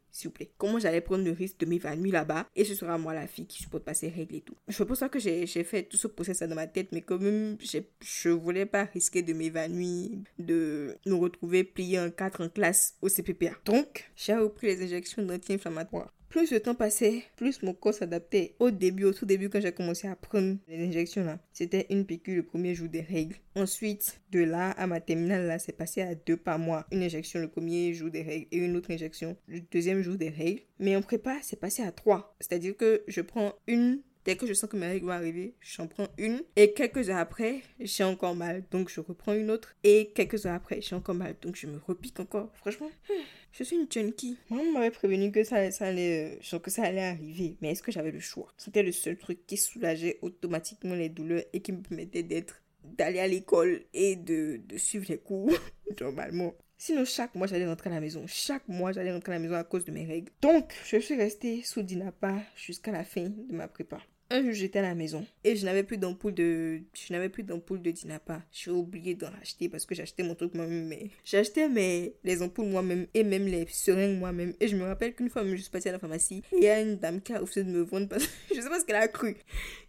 Speaker 1: Comment j'allais prendre le risque de m'évanouir là-bas et ce sera moi la fille qui supporte pas ces règles et tout. Pour ça que j'ai fait tout ce process dans ma tête, mais quand même, je voulais pas risquer de m'évanouir, de nous retrouver pliés en quatre en classe au CPPA. Donc, j'ai repris les injections d'anti-inflammatoires. Plus le temps passait, plus mon corps s'adaptait. Au début, au tout début, quand j'ai commencé à prendre les injections là, c'était une piqûre le premier jour des règles. Ensuite, de là à ma terminale là, c'est passé à deux par mois. Une injection le premier jour des règles et une autre injection le deuxième jour des règles. Mais en prépa, c'est passé à trois. C'est-à-dire que je prends une Dès que je sens que mes règles vont arriver, j'en prends une. Et quelques heures après, j'ai encore mal. Donc je reprends une autre. Et quelques heures après, j'ai encore mal. Donc je me repique encore. Franchement, je suis une junkie. Maman m'avait prévenu que ça, allait, euh, que ça arriver. Mais est-ce que j'avais le choix? C'était le seul truc qui soulageait automatiquement les douleurs et qui me permettait d'être d'aller à l'école et de, de suivre les cours normalement. Sinon, chaque mois, j'allais rentrer à la maison. Chaque mois, j'allais rentrer à la maison à cause de mes règles. Donc, je suis restée sous Dinapa jusqu'à la fin de ma prépa. Un jour, j'étais à la maison et je n'avais plus d'ampoule de, je n'avais plus d'ampoule de Dinapa. J'ai oublié d'en acheter parce que j'achetais mon truc moi-même. Mais j'achetais mes, les ampoules moi-même et même les seringues moi-même. Et je me rappelle qu'une fois, je suis passée à la pharmacie et il y a une dame qui a refusé de me vendre parce que je sais pas ce qu'elle a cru.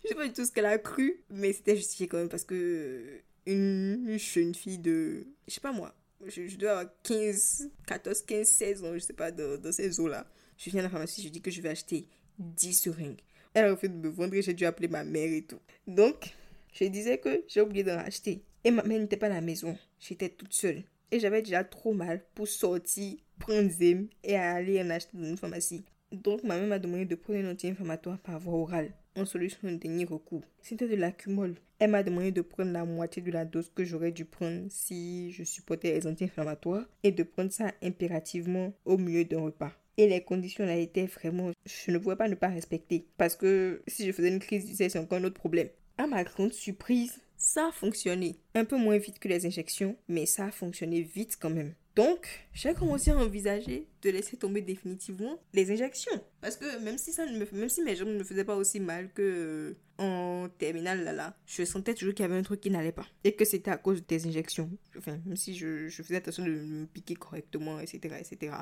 Speaker 1: Je sais pas du tout ce qu'elle a cru, mais c'était justifié quand même parce que une jeune fille de, je sais pas moi, je, dois avoir 15, 14, 15, 16 ans, je sais pas, dans, dans ces eaux-là. Je viens à la pharmacie, je dis que je vais acheter 10 seringues. Elle a refusé de me vendre et j'ai dû appeler ma mère et tout. Donc, je disais que j'ai oublié d'en acheter. Et ma mère n'était pas à la maison. J'étais toute seule. Et j'avais déjà trop mal pour sortir, prendre Zem et aller en acheter dans une pharmacie. Donc, ma mère m'a demandé de prendre un anti-inflammatoire par voie orale en solution de dernier recours. C'était de l'accumol. Elle m'a demandé de prendre la moitié de la dose que j'aurais dû prendre si je supportais les anti-inflammatoires et de prendre ça impérativement au milieu d'un repas. Et les conditions là étaient vraiment... Je ne pouvais pas ne pas respecter. Parce que si je faisais une crise c'est encore un autre problème. À ma grande surprise, ça a fonctionné. Un peu moins vite que les injections, mais ça a fonctionné vite quand même. Donc, j'ai commencé à envisager de laisser tomber définitivement les injections. Parce que même si, ça même si mes jambes ne me faisaient pas aussi mal que euh, en terminale, là, là, je sentais toujours qu'il y avait un truc qui n'allait pas. Et que c'était à cause des injections. Enfin, même si je, je faisais attention de me piquer correctement, etc., etc.,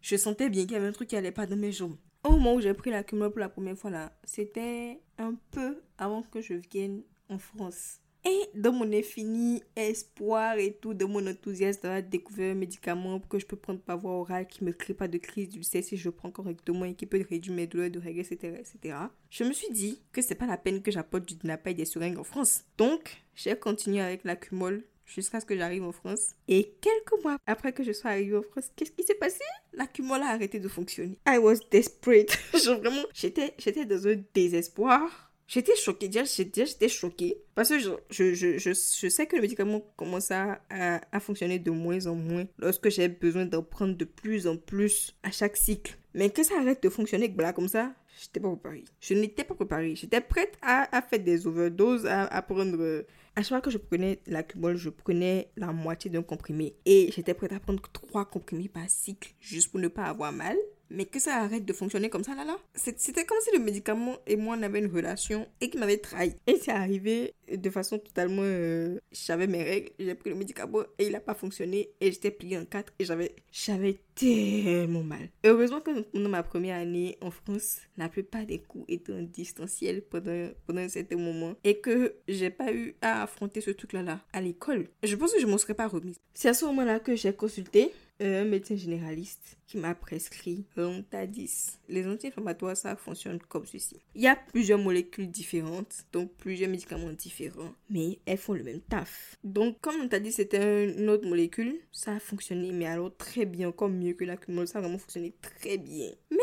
Speaker 1: je sentais bien qu'il y avait un truc qui n'allait pas dans mes jambes. Au moment où j'ai pris la pour la première fois, là, c'était un peu avant que je vienne en France. Et dans mon infini espoir et tout, de mon enthousiasme d'avoir découvert un médicament que je peux prendre par voie orale qui ne me crée pas de crise d'ulcère si je prends correctement et qui peut réduire mes douleurs de règles, etc., etc. Je me suis dit que c'est pas la peine que j'apporte du Dinapa et des seringues en France. Donc, j'ai continué avec l'accumol jusqu'à ce que j'arrive en France. Et quelques mois après que je sois arrivée en France, qu'est-ce qui s'est passé? L'accumol a arrêté de fonctionner. I was desperate. Genre vraiment, j'étais, j'étais dans un désespoir J'étais choquée, déjà j'étais choquée. Parce que je, je, je, je, sais que le médicament commence à, à, fonctionner de moins en moins lorsque j'ai besoin d'en prendre de plus en plus à chaque cycle. Mais que ça arrête de fonctionner comme ça, j'étais pas préparée. Je n'étais pas préparée. J'étais prête à, à faire des overdoses, à, à prendre... À chaque fois que je prenais la cubole, je prenais la moitié d'un comprimé. Et j'étais prête à prendre trois comprimés par cycle, juste pour ne pas avoir mal. Mais que ça arrête de fonctionner comme ça, là, là. C'était comme si le médicament et moi, on avait une relation et qu'il m'avait trahi. Et c'est arrivé de façon totalement... euh, J'avais mes règles, j'ai pris le médicament et il n'a pas fonctionné. Et j'étais pliée en quatre et j'avais j'avais tellement mal. Heureusement que pendant ma première année en France, la plupart des cours étaient en distanciel pendant, pendant un certain moment. Et que j'ai pas eu à affronter ce truc-là là, à l'école. Je pense que je m'en serais pas remise. C'est à ce moment-là que j'ai consulté un médecin généraliste qui m'a prescrit Lontadis. Les anti-inflammatoires, ça fonctionne comme ceci. Il y a plusieurs molécules différentes, donc plusieurs médicaments différents, mais elles font le même taf. Donc, comme Lontadis c'était une autre molécule, ça a fonctionné, mais alors très bien, encore mieux que la cumul, ça a vraiment fonctionné très bien. Mais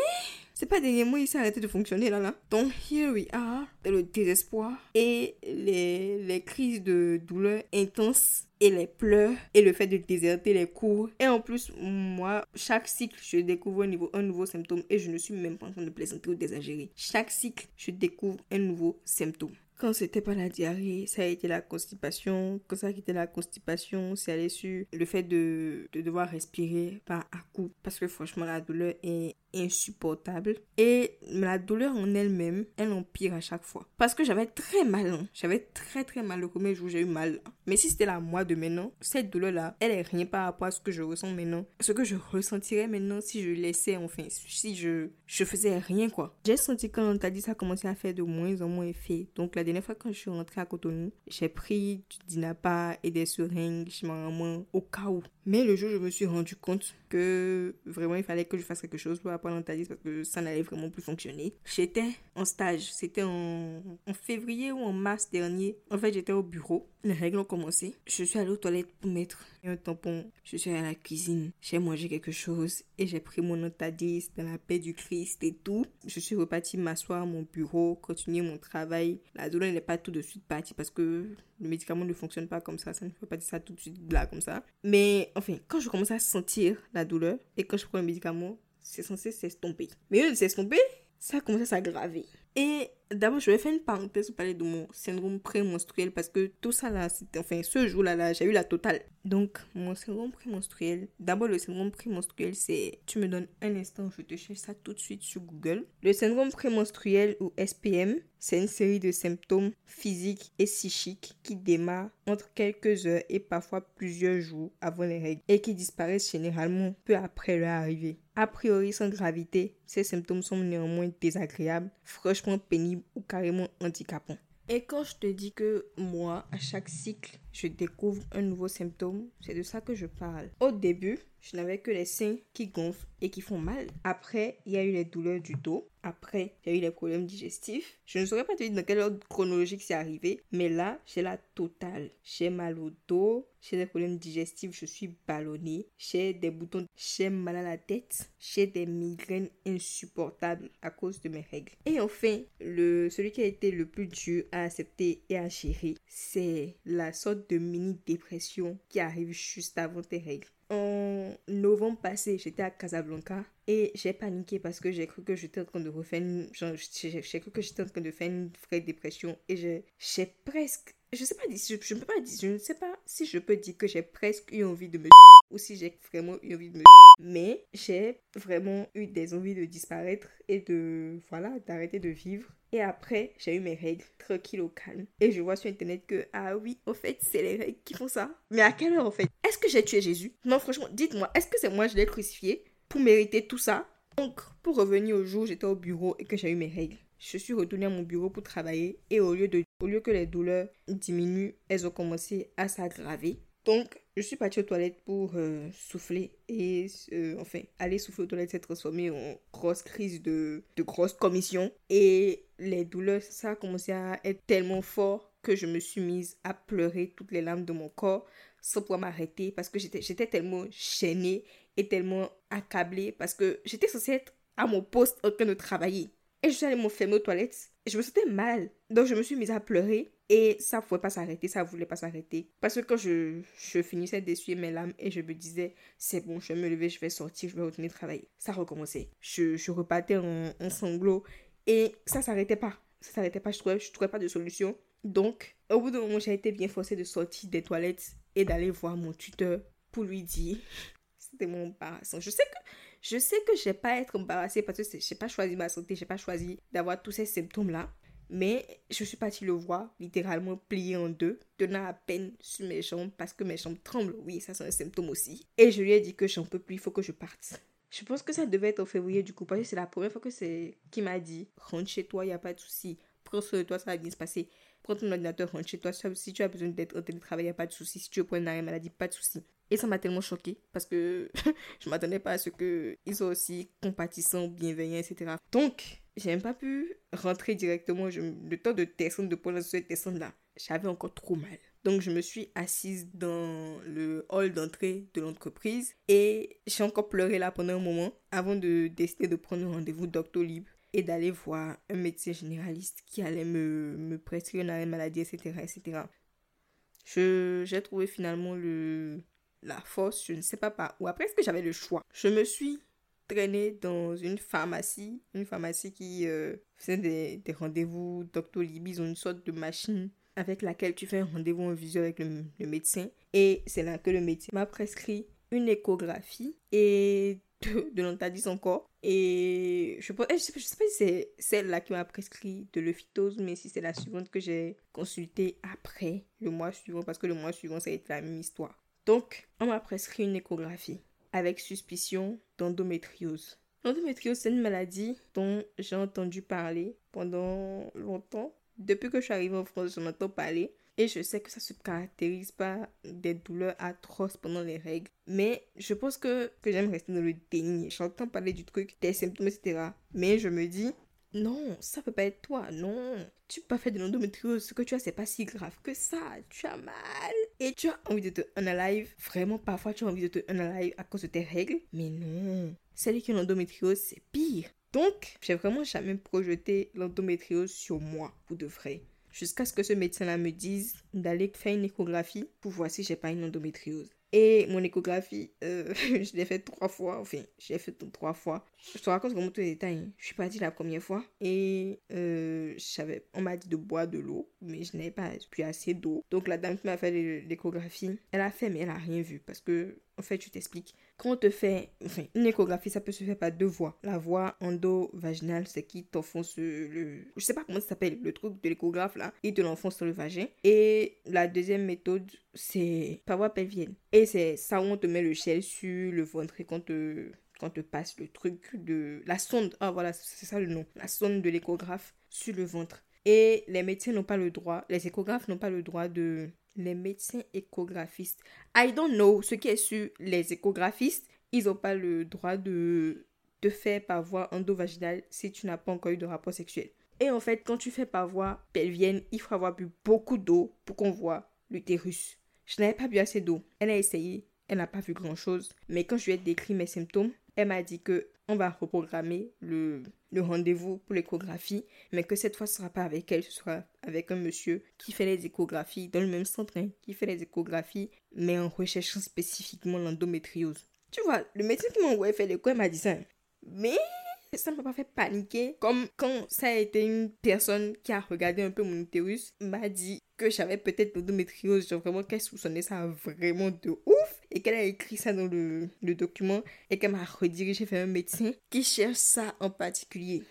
Speaker 1: c'est pas dernièrement, il s'est arrêté de fonctionner là là. Donc, here we are, le désespoir et les, les crises de douleur intenses et les pleurs et le fait de déserter les cours. Et en plus, moi, chaque cycle, je découvre un, niveau, un nouveau symptôme et je ne suis même pas en train de plaisanter ou d'exagérer. Chaque cycle, je découvre un nouveau symptôme. Quand c'était pas la diarrhée, ça a été la constipation. Quand ça a été la constipation, c'est allé sur le fait de, de devoir respirer par à coup. Parce que franchement, la douleur est insupportable. Et la douleur en elle-même, elle empire à chaque fois. Parce que j'avais très mal. hein. J'avais très très mal le premier jour, j'ai eu mal. Mais si c'était la moi de maintenant, cette douleur-là, elle est rien par rapport à ce que je ressens maintenant. Ce que je ressentirais maintenant si je laissais, enfin, si je, je faisais rien, quoi. J'ai senti quand on t'a dit ça commençait à faire de moins en moins effet. Donc la dernière fois quand je suis rentrée à Cotonou, j'ai pris du Dinapa et des seringues chez ma maman au cas où. Mais le jour je me suis rendu compte que vraiment il fallait que je fasse quelque chose pour l'antalisme parce que ça n'allait vraiment plus fonctionner. J'étais en stage, c'était en, février ou en mars dernier. En fait, j'étais au bureau. Les règles ont commencé. Je suis allée aux toilettes pour mettre un tampon. Je suis allée à la cuisine. J'ai mangé quelque chose et j'ai pris mon antadis dans la paix du Christ et tout. Je suis repartie m'asseoir à mon bureau, continuer mon travail. La douleur n'est pas tout de suite partie parce que le médicament ne fonctionne pas comme ça. Ça ne peut pas dire ça tout de suite là comme ça. Mais enfin, quand je commence à sentir la douleur et quand je prends le médicament, c'est censé s'estomper. Mais au lieu de s'estomper, ça a commencé à s'aggraver. Et d'abord, je vais faire une parenthèse pour parler de mon syndrome prémenstruel parce que tout ça là, c'était, enfin, ce jour-là, là, j'ai eu la totale. Donc, mon syndrome prémenstruel, d'abord, le syndrome prémenstruel, c'est, tu me donnes un instant, je te cherche ça tout de suite sur Google. Le syndrome prémenstruel ou SPM, c'est une série de symptômes physiques et psychiques qui démarrent entre quelques heures et parfois plusieurs jours avant les règles et qui disparaissent généralement peu après leur arrivée. A priori sans gravité, ces symptômes sont néanmoins désagréables, franchement pénibles ou carrément handicapants. Et quand je te dis que moi, à chaque cycle, je découvre un nouveau symptôme, c'est de ça que je parle. Au début, je n'avais que les seins qui gonflent et qui font mal. Après, il y a eu les douleurs du dos. Après, a eu les problèmes digestifs. Je ne saurais pas te dire dans quel ordre chronologique c'est arrivé, mais là, j'ai la totale. J'ai mal au dos, j'ai des problèmes digestifs, je suis ballonnée, j'ai des boutons, j'ai mal à la tête, j'ai des migraines insupportables à cause de mes règles. Et enfin, celui qui a été le plus dur à accepter et à gérer, c'est la sorte de mini-dépression qui arrive juste avant tes règles. En novembre passé, j'étais à Casablanca et j'ai paniqué parce que j'ai cru que j'étais en train de refaire j'ai cru que j'étais en train de faire une vraie dépression et j'ai presque... Je sais pas je, peux pas dire, je ne sais pas si je peux dire que j'ai presque eu envie de me ou si j'ai vraiment eu envie de me mais j'ai vraiment eu des envies de disparaître et de voilà d'arrêter de vivre. Et après j'ai eu mes règles tranquille au calme. Et je vois sur internet que ah oui au fait c'est les règles qui font ça. Mais à quelle heure en fait? Est-ce que j'ai tué Jésus? Non franchement dites-moi est-ce que c'est moi je l'ai crucifié pour mériter tout ça? Donc pour revenir au jour où j'étais au bureau et que j'ai eu mes règles je suis retournée à mon bureau pour travailler et au lieu, de, au lieu que les douleurs diminuent, elles ont commencé à s'aggraver. Donc, je suis partie aux toilettes pour euh, souffler et euh, enfin, aller souffler aux toilettes s'est transformé en grosse crise de, de grosse commission. Et les douleurs, ça a commencé à être tellement fort que je me suis mise à pleurer toutes les larmes de mon corps sans pouvoir m'arrêter parce que j'étais tellement gênée et tellement accablée parce que j'étais censée être à mon poste en train de travailler. Et je suis allée m'enfermer aux toilettes je me sentais mal. Donc je me suis mise à pleurer et ça ne pouvait pas s'arrêter, ça ne voulait pas s'arrêter. Parce que je, je finissais d'essuyer mes larmes et je me disais, c'est bon, je vais me lever, je vais sortir, je vais retourner travailler. Ça recommençait. Je, je repartais en, en sanglots et ça s'arrêtait pas. Ça s'arrêtait pas, je trouvais, je trouvais pas de solution. Donc, au bout d'un moment, j'ai été bien forcée de sortir des toilettes et d'aller voir mon tuteur pour lui dire. C'était mon embarrassant. Je sais que je sais que je vais pas être embarrassée parce que j'ai pas choisi ma santé, j'ai pas choisi d'avoir tous ces symptômes-là. Mais je suis partie le voir, littéralement plié en deux, tenant à peine sur mes jambes parce que mes jambes tremblent. Oui, ça c'est un symptôme aussi. Et je lui ai dit que j'en peux plus, il faut que je parte. Je pense que ça devait être en février du coup, parce que c'est la première fois que c'est qui m'a dit rentre chez toi, il n'y a pas de souci. Prends soin de toi, ça va bien se passer. Prends ton ordinateur, rentre chez toi. Si tu as besoin d'être en télétravail, il n'y a pas de souci. Si tu veux prendre une arrêt maladie, pas de souci. Et ça m'a tellement choquée parce que je m'attendais pas à ce qu'ils soient aussi compatissants, bienveillants, etc. Donc, j'ai même pas pu rentrer directement. Je, le temps de descendre, de prendre cette descente-là, j'avais encore trop mal. Donc, je me suis assise dans le hall d'entrée de l'entreprise et j'ai encore pleuré là pendant un moment avant de décider de prendre rendez-vous Doctolib et d'aller voir un médecin généraliste qui allait me, me prescrire une maladie, etc. etc. J'ai trouvé finalement le, la force, je ne sais pas par où. Après, est-ce que j'avais le choix? Je me suis traînée dans une pharmacie, une pharmacie qui euh, faisait des, rendez-vous Doctolib. Ils ont une sorte de machine avec laquelle tu fais un rendez-vous en visio avec le, médecin. Et c'est là que le médecin m'a prescrit une échographie et de, de encore. Et je, pense, je, sais, sais pas si c'est celle-là qui m'a prescrit de l'euphytose, mais si c'est la suivante que j'ai consultée après le mois suivant, parce que le mois suivant, ça a été la même histoire. Donc, on m'a prescrit une échographie avec suspicion d'endométriose. L'endométriose, c'est une maladie dont j'ai entendu parler pendant longtemps. Depuis que je suis arrivée en France, j'en entends parler. Et je sais que ça se caractérise par des douleurs atroces pendant les règles. Mais je pense que, que j'aime rester dans le déni. J'entends parler du truc, des symptômes, etc. Mais je me dis, non, ça peut pas être toi, non. Tu peux pas faire de l'endométriose, ce que tu as, c'est pas si grave que ça. Tu as mal. Et tu as envie de te unalive. Vraiment, parfois, tu as envie de te unalive à cause de tes règles. Mais non. Celle qui a l'endométriose, c'est pire. Donc, j'ai vraiment jamais projeté l'endométriose sur moi, pour de vrai. Jusqu'à ce que ce médecin-là me dise d'aller faire une échographie pour voir si j'ai pas une endométriose. Et mon échographie, euh, je l'ai fait trois fois. Enfin, j'ai fait trois fois. Je te raconte vraiment tous les détails. Hein. Je suis partie la première fois et euh, on m'a dit de boire de l'eau, mais je n'avais pas assez d'eau. Donc la dame qui m'a fait l'échographie, elle a fait, mais elle a rien vu parce que, en fait, je t'explique. Quand on te fait une échographie, ça peut se faire par deux voies. La voie endo-vaginale, c'est qui t'enfonce le. Je sais pas comment ça s'appelle, le truc de l'échographe là. Il te l'enfonce dans le vagin. Et la deuxième méthode, c'est par voie pelvienne. Et c'est ça où on te met le gel sur le ventre et quand te quand te passe le truc de la sonde. Ah voilà, c'est ça le nom. La sonde de l'échographe sur le ventre. Et les médecins n'ont pas le droit, les échographes n'ont pas le droit de les médecins échographistes. I don't know ce qui est sur les échographistes. Ils n'ont pas le droit de te faire par voie endovaginale si tu n'as pas encore eu de rapport sexuel. Et en fait, quand tu fais par voie pelvienne, il faut avoir bu beaucoup d'eau pour qu'on voit l'utérus. Je n'avais pas bu assez d'eau. Elle a essayé, elle n'a pas vu grand chose. Mais quand je lui ai décrit mes symptômes, elle m'a dit que on va reprogrammer le, rendez-vous pour l'échographie, mais que cette fois ce sera pas avec elle, ce sera avec un monsieur qui fait les échographies dans le même centre, hein, qui fait les échographies, mais en recherchant spécifiquement l'endométriose. Tu vois, le médecin qui m'a envoyé faire l'écho, m'a dit ça. Mais ça ne m'a pas fait paniquer. Comme quand ça a été une personne qui a regardé un peu mon utérus, m'a dit que j'avais peut-être l'endométriose, genre vraiment qu'elle soupçonnait ça vraiment de ouf et qu'elle a écrit ça dans le, document et qu'elle m'a redirigé vers un médecin qui cherche ça en particulier.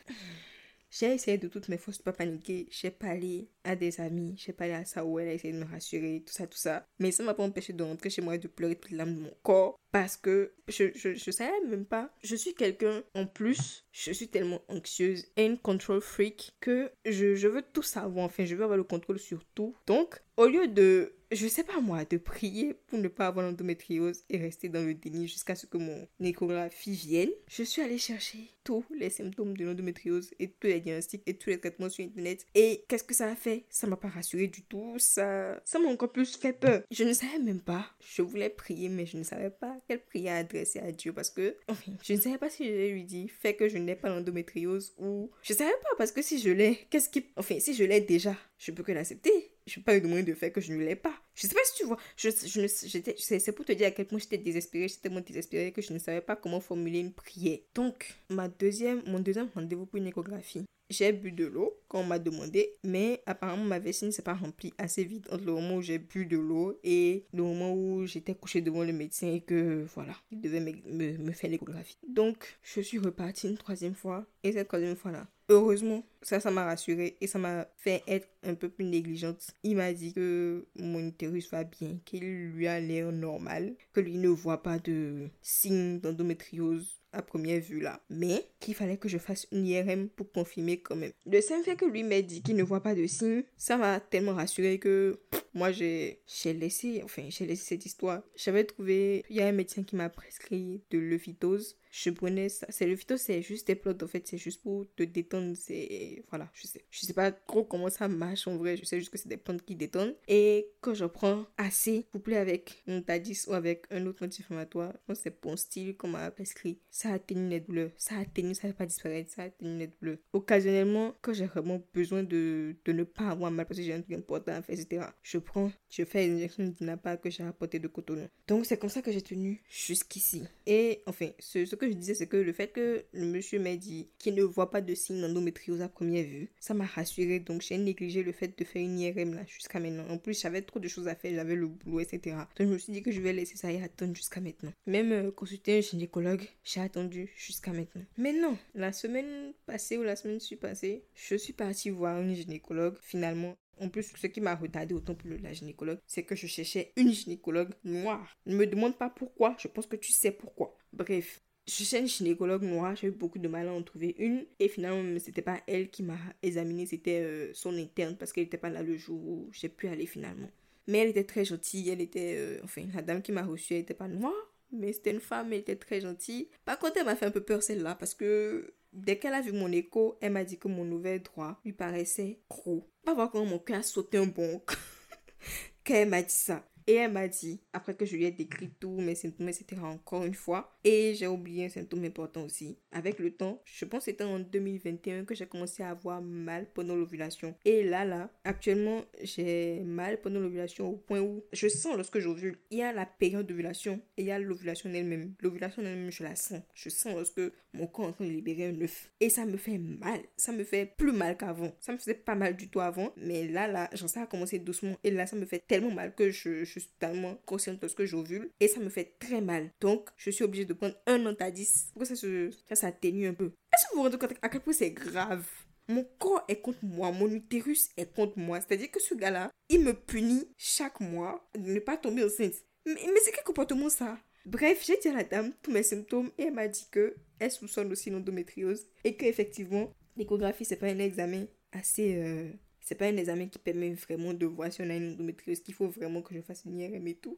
Speaker 1: J'ai essayé de toutes mes forces de pas paniquer. J'ai parlé à des amis, j'ai parlé à Sao, elle a essayé de me rassurer, tout ça, tout ça. Mais ça m'a pas empêché de rentrer chez moi et de pleurer toute l'âme de mon corps parce que je, je, je savais même pas. Je suis quelqu'un en plus, je suis tellement anxieuse et une control freak que je, je veux tout savoir. Enfin, je veux avoir le contrôle sur tout. Donc, au lieu de je sais pas moi, de prier pour ne pas avoir l'endométriose et rester dans le déni jusqu'à ce que mon échographie vienne, je suis allée chercher tous les symptômes de l'endométriose et tous les diagnostics et tous les traitements sur internet. Et qu'est-ce que ça a fait? Ça m'a pas rassuré du tout, ça ça m'a encore plus fait peur. Je ne savais même pas. Je voulais prier mais je ne savais pas quelle prière adresser à Dieu parce que, je ne savais pas si je lui dit fait que je n'ai pas l'endométriose ou. Je savais pas parce que si je l'ai, qu'est-ce qui. Enfin, si je l'ai déjà, je peux que l'accepter. Je peux pas lui demander de faire que je ne l'ai pas. Je sais pas si tu vois. Je, je ne, c'est pour te dire à quel point j'étais désespérée. J'étais tellement désespérée que je ne savais pas comment formuler une prière. Donc, ma deuxième, mon deuxième rendez-vous pour une échographie. J'ai bu de l'eau quand on m'a demandé, mais apparemment ma vessie ne s'est pas remplie assez vite entre le moment où j'ai bu de l'eau et le moment où j'étais couchée devant le médecin et que voilà, il devait me, me, me faire l'échographie. Donc, je suis repartie une troisième fois et cette troisième fois-là, heureusement, ça, ça m'a rassurée et ça m'a fait être un peu plus négligente. Il m'a dit que mon utérus va bien, qu'il lui a l'air normal, que lui ne voit pas de signes d'endométriose à première vue là, mais qu'il fallait que je fasse une IRM pour confirmer quand même. Le simple fait que lui m'ait dit qu'il ne voit pas de signes, ça m'a tellement rassuré que moi j'ai j'ai laissé, enfin j'ai laissé cette histoire. J'avais trouvé, il y a un médecin qui m'a prescrit de l'euphytose. Je prenais ça, c'est l'euphytose, c'est juste des plantes en fait, c'est juste pour te détendre, c'est voilà, je sais, je sais pas trop comment ça marche en vrai, je sais juste que c'est des plantes qui détendent. Et quand je prends assez couplé avec mon Tadis ou avec un autre anti-inflammatoire, je c'est bon style qu'on m'a prescrit, ça atténue les douleurs, ça atténue, ça va pas disparaître, ça atténue les douleurs. Occasionnellement, quand j'ai vraiment besoin de, de ne pas avoir mal parce que j'ai un truc important à faire, etc., je prends, je fais une injection d'INAPA que j'ai apporté de coton. Donc c'est comme ça que j'ai tenu jusqu'ici. Et enfin, ce, ce que je disais, c'est que le fait que le monsieur m'a dit qu'il ne voit pas de signe d'endométriose à première vue, ça m'a rassuré. Donc j'ai négligé le fait de faire une IRM là jusqu'à maintenant. En plus, j'avais trop de choses à faire, j'avais le boulot, etc. Donc je me suis dit que je vais laisser ça et attendre jusqu'à maintenant. Même euh, consulter un gynécologue, j'ai attendu jusqu'à maintenant. Mais non, la semaine passée ou la semaine suivie passée, je suis partie voir une gynécologue finalement. En plus, ce qui m'a retardé autant pour la gynécologue, c'est que je cherchais une gynécologue noire. Ne me demande pas pourquoi, je pense que tu sais pourquoi. Bref, je cherchais une gynécologue noire, j'ai eu beaucoup de mal à en trouver une. Et finalement, c'était pas elle qui m'a examinée, c'était euh, son interne parce qu'elle n'était pas là le jour où j'ai pu aller finalement. Mais elle était très gentille, elle était. euh, enfin, la dame qui m'a reçue, elle était pas noire, mais c'était une femme, elle était très gentille. Par contre, elle m'a fait un peu peur celle-là parce que dès qu'elle a vu mon écho, elle m'a dit que mon ovaire droit lui paraissait gros. Pas voir comment mon cœur a sauté un bon quand elle m'a dit ça. Et elle m'a dit, après que je lui ai décrit tous mes symptômes, etc., encore une fois, et j'ai oublié un symptôme important aussi. Avec le temps, je pense que c'était en 2021 que j'ai commencé à avoir mal pendant l'ovulation. Et là, là, actuellement, j'ai mal pendant l'ovulation au point où je sens lorsque j'ovule. Il y a la période d'ovulation et il y a l'ovulation elle-même. L'ovulation elle-même, je la sens. Je sens lorsque mon corps est en train de libérer un œuf. Et ça me fait mal. Ça me fait plus mal qu'avant. Ça me faisait pas mal du tout avant. Mais là, là, j'en sais à commencer doucement. Et là, ça me fait tellement mal que je, je suis tellement consciente lorsque j'ovule. Et ça me fait très mal. Donc, je suis obligée de prendre un antadis pour que ça ça s'atténue un peu. Est-ce que vous vous rendez compte à quel point c'est grave? Mon corps est contre moi, mon utérus est contre moi. C'est-à-dire que ce gars-là, il me punit chaque mois de ne pas tomber enceinte. Mais, mais c'est quel comportement ça? Bref, j'ai dit à la dame tous mes symptômes et elle m'a dit que elle soupçonne aussi l'endométriose et qu'effectivement, l'échographie, c'est pas un examen assez. euh, c'est pas un examen qui permet vraiment de voir si on a une endométriose, qu'il faut vraiment que je fasse une IRM et tout.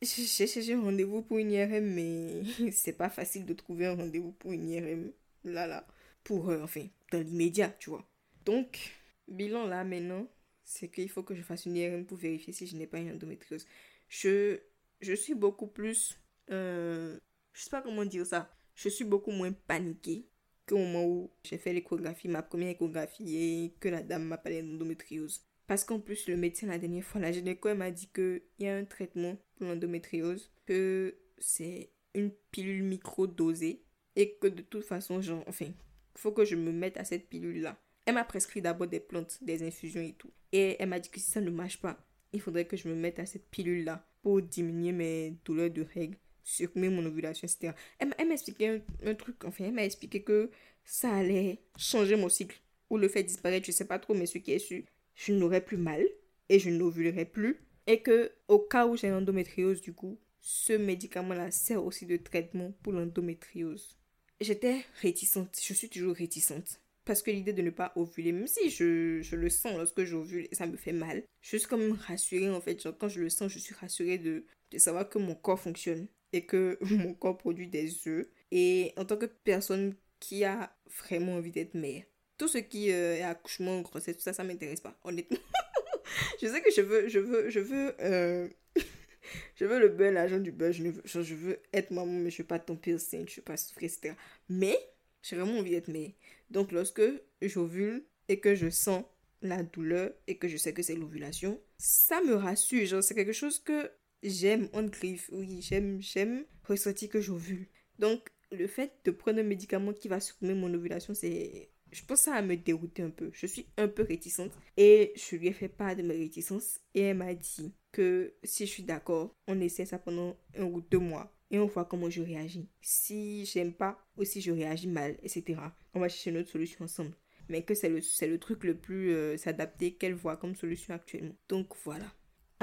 Speaker 1: J'ai cherché un rendez-vous pour une IRM, mais c'est pas facile de trouver un rendez-vous pour une IRM. Là, là. Pour, euh, enfin, dans l'immédiat, tu vois. Donc, bilan là maintenant, c'est qu'il faut que je fasse une IRM pour vérifier si je n'ai pas une endométriose. Je, je suis beaucoup plus. Euh, je sais pas comment dire ça. Je suis beaucoup moins paniquée qu'au moment où j'ai fait l'échographie, ma première échographie, et que la dame m'a parlé d'endométriose. Parce qu'en plus, le médecin la dernière fois, la gynéco, elle m'a dit qu'il y a un traitement pour l'endométriose, que c'est une pilule micro-dosée, et que de toute façon, genre, enfin, faut que je me mette à cette pilule-là. Elle m'a prescrit d'abord des plantes, des infusions et tout. Et elle m'a dit que si ça ne marche pas, il faudrait que je me mette à cette pilule-là pour diminuer mes douleurs de règles, supprimer mon ovulation, etc. Elle, m'a- expliqué un, un truc, enfin, elle m'a expliqué que ça allait changer mon cycle. Ou le fait disparaître, je sais pas trop, mais ce qui est sûr, je n'aurais plus mal et je n'ovulerai plus. Et que au cas où j'ai l'endométriose, du coup, ce médicament-là sert aussi de traitement pour l'endométriose. J'étais réticente, je suis toujours réticente. Parce que l'idée de ne pas ovuler, même si je, je le sens lorsque j'ovule ça me fait mal, je suis même rassurée en fait. Quand je le sens, je suis rassurée de, de savoir que mon corps fonctionne et que mon corps produit des œufs. Et en tant que personne qui a vraiment envie d'être mère, tout ce qui euh, est accouchement, grossesse, tout ça, ça m'intéresse pas, honnêtement. je sais que je veux, je veux, je veux, euh, je veux le beurre, l'argent du beurre. Je, ne veux, je veux être maman, mais je veux pas tomber enceinte, je veux pas souffrir, etc. Mais j'ai vraiment envie d'être mère. Donc, lorsque j'ovule et que je sens la douleur et que je sais que c'est l'ovulation, ça me rassure. C'est quelque chose que j'aime on griffe. Oui, j'aime, j'aime ressentir que j'ovule. Donc, le fait de prendre un médicament qui va supprimer mon ovulation, c'est. Je pense que ça va me dérouter un peu. Je suis un peu réticente. Et je lui ai fait part de mes réticences. Et elle m'a dit que si je suis d'accord, on essaie ça pendant un ou deux mois. Et on voit comment je réagis. Si j'aime pas ou si je réagis mal, etc. On va chercher une autre solution ensemble. Mais que c'est le, le truc le plus euh, s'adapter qu'elle voit comme solution actuellement. Donc voilà.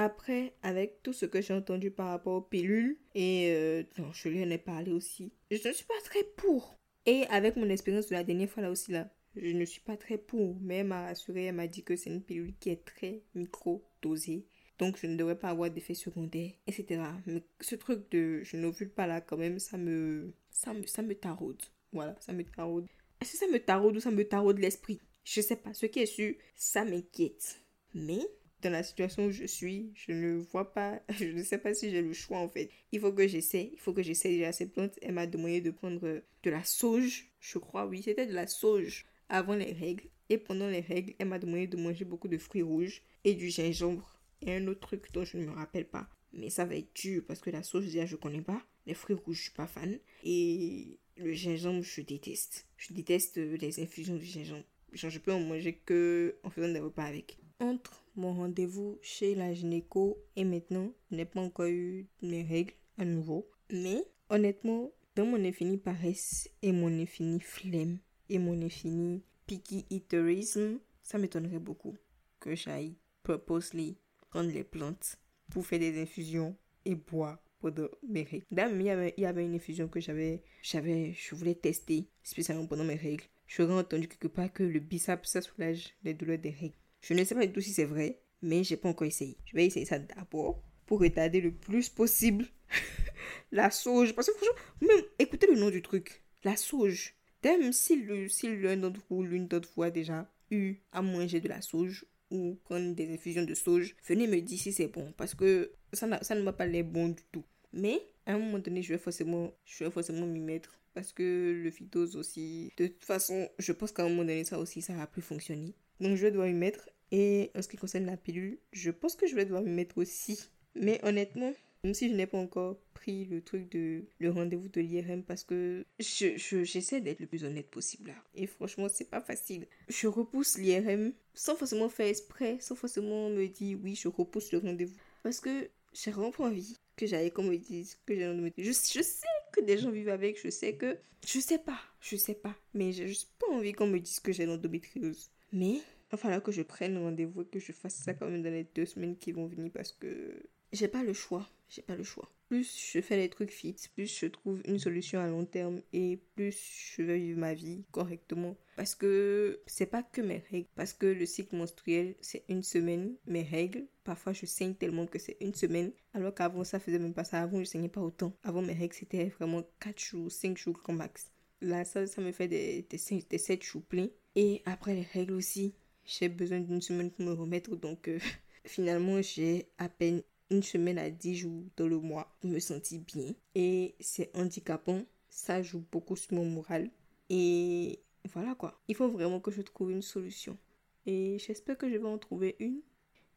Speaker 1: Après, avec tout ce que j'ai entendu par rapport aux pilules, et euh, non, je lui en ai parlé aussi, je ne suis pas très pour. Et avec mon expérience de la dernière fois là aussi là, je ne suis pas très pour. Mais elle m'a rassuré, elle m'a dit que c'est une pilule qui est très micro-dosée. Donc je ne devrais pas avoir d'effets secondaires, etc. Mais ce truc de je n'ovule pas là quand même, ça me, ça me, ça me taraude. Voilà, ça me taraude. Est-ce que ça me taraude ou ça me taraude l'esprit? Je sais pas. Ce qui est sûr, ça m'inquiète. Mais dans la situation où je suis, je ne vois pas, je ne sais pas si j'ai le choix en fait. Il faut que j'essaie, il faut que j'essaie déjà cette plante. Elle m'a demandé de prendre de la sauge, je crois, oui, c'était de la sauge avant les règles. Et pendant les règles, elle m'a demandé de manger beaucoup de fruits rouges et du gingembre et un autre truc dont je ne me rappelle pas. Mais ça va être dur parce que la sauge, déjà, je connais pas. Les fruits rouges, je suis pas fan. Et le gingembre, je déteste. Je déteste les infusions du gingembre. Genre, je peux en manger que en faisant des repas avec. Entre mon rendez-vous chez la gynéco et maintenant, je n'ai pas encore eu mes règles à nouveau. Mais honnêtement, dans mon infini paresse et mon infini flemme et mon infini picky eaterism, ça m'étonnerait beaucoup que j'aille purposely prendre les plantes pour faire des infusions et boire pendant mes règles. D'ailleurs, il y avait, il y avait une infusion que j'avais, j'avais, je voulais tester spécialement pendant mes règles. J'aurais entendu quelque part que le biceps, ça soulage les douleurs des règles. Je ne sais pas du tout si c'est vrai, mais j'ai pas encore essayé. Je vais essayer ça d'abord pour retarder le plus possible la sauge. Parce que franchement, même écoutez le nom du truc. La sauge. Même si le- si l'un d'entre vous, l'une d'entre vous a déjà eu à manger de la sauge ou prendre des infusions de sauge, venez me dire si c'est bon. Parce que ça, ça ne m'a pas l'air bon du tout. Mais à un moment donné, je vais forcément, je vais forcément m'y mettre. Parce que le phytose aussi. De toute façon, je pense qu'à un moment donné, ça aussi, ça va plus fonctionner. Donc je devoir m'y mettre. Et en ce qui concerne la pilule, je pense que je vais devoir m'y mettre aussi. Mais honnêtement, même si je n'ai pas encore pris le truc de le rendez-vous de l'IRM parce que je, je- j'essaie d'être le plus honnête possible. Et franchement, c'est pas facile. Je repousse l'IRM sans forcément faire exprès, sans forcément me dire oui, je repousse le rendez-vous. Parce que j'ai vraiment pas envie que j'aille qu'on me dise que j'ai l'endométriose. Je, je sais que des gens vivent avec, je sais que. Je sais pas, je sais pas. Mais j'ai juste pas envie qu'on me dise que j'ai l'endométriose. Mais il va falloir que je prenne rendez-vous et que je fasse ça quand même dans les deux semaines qui vont venir parce que j'ai pas le choix. J'ai pas le choix. Plus je fais les trucs fit, plus je trouve une solution à long terme et plus je vais vivre ma vie correctement. Parce que c'est pas que mes règles. Parce que le cycle menstruel, c'est une semaine. Mes règles, parfois je saigne tellement que c'est une semaine. Alors qu'avant, ça faisait même pas ça. Avant, je saignais pas autant. Avant, mes règles, c'était vraiment 4 jours, 5 jours grand max. Là, ça, ça me fait des, des, 5 des 7 jours pleins. Et après les règles aussi, j'ai besoin d'une semaine pour me remettre. Donc, euh, finalement, j'ai à peine une semaine à 10 jours dans le mois pour me sentir bien. Et c'est handicapant. Ça joue beaucoup sur mon moral. Et voilà quoi. Il faut vraiment que je trouve une solution. Et j'espère que je vais en trouver une.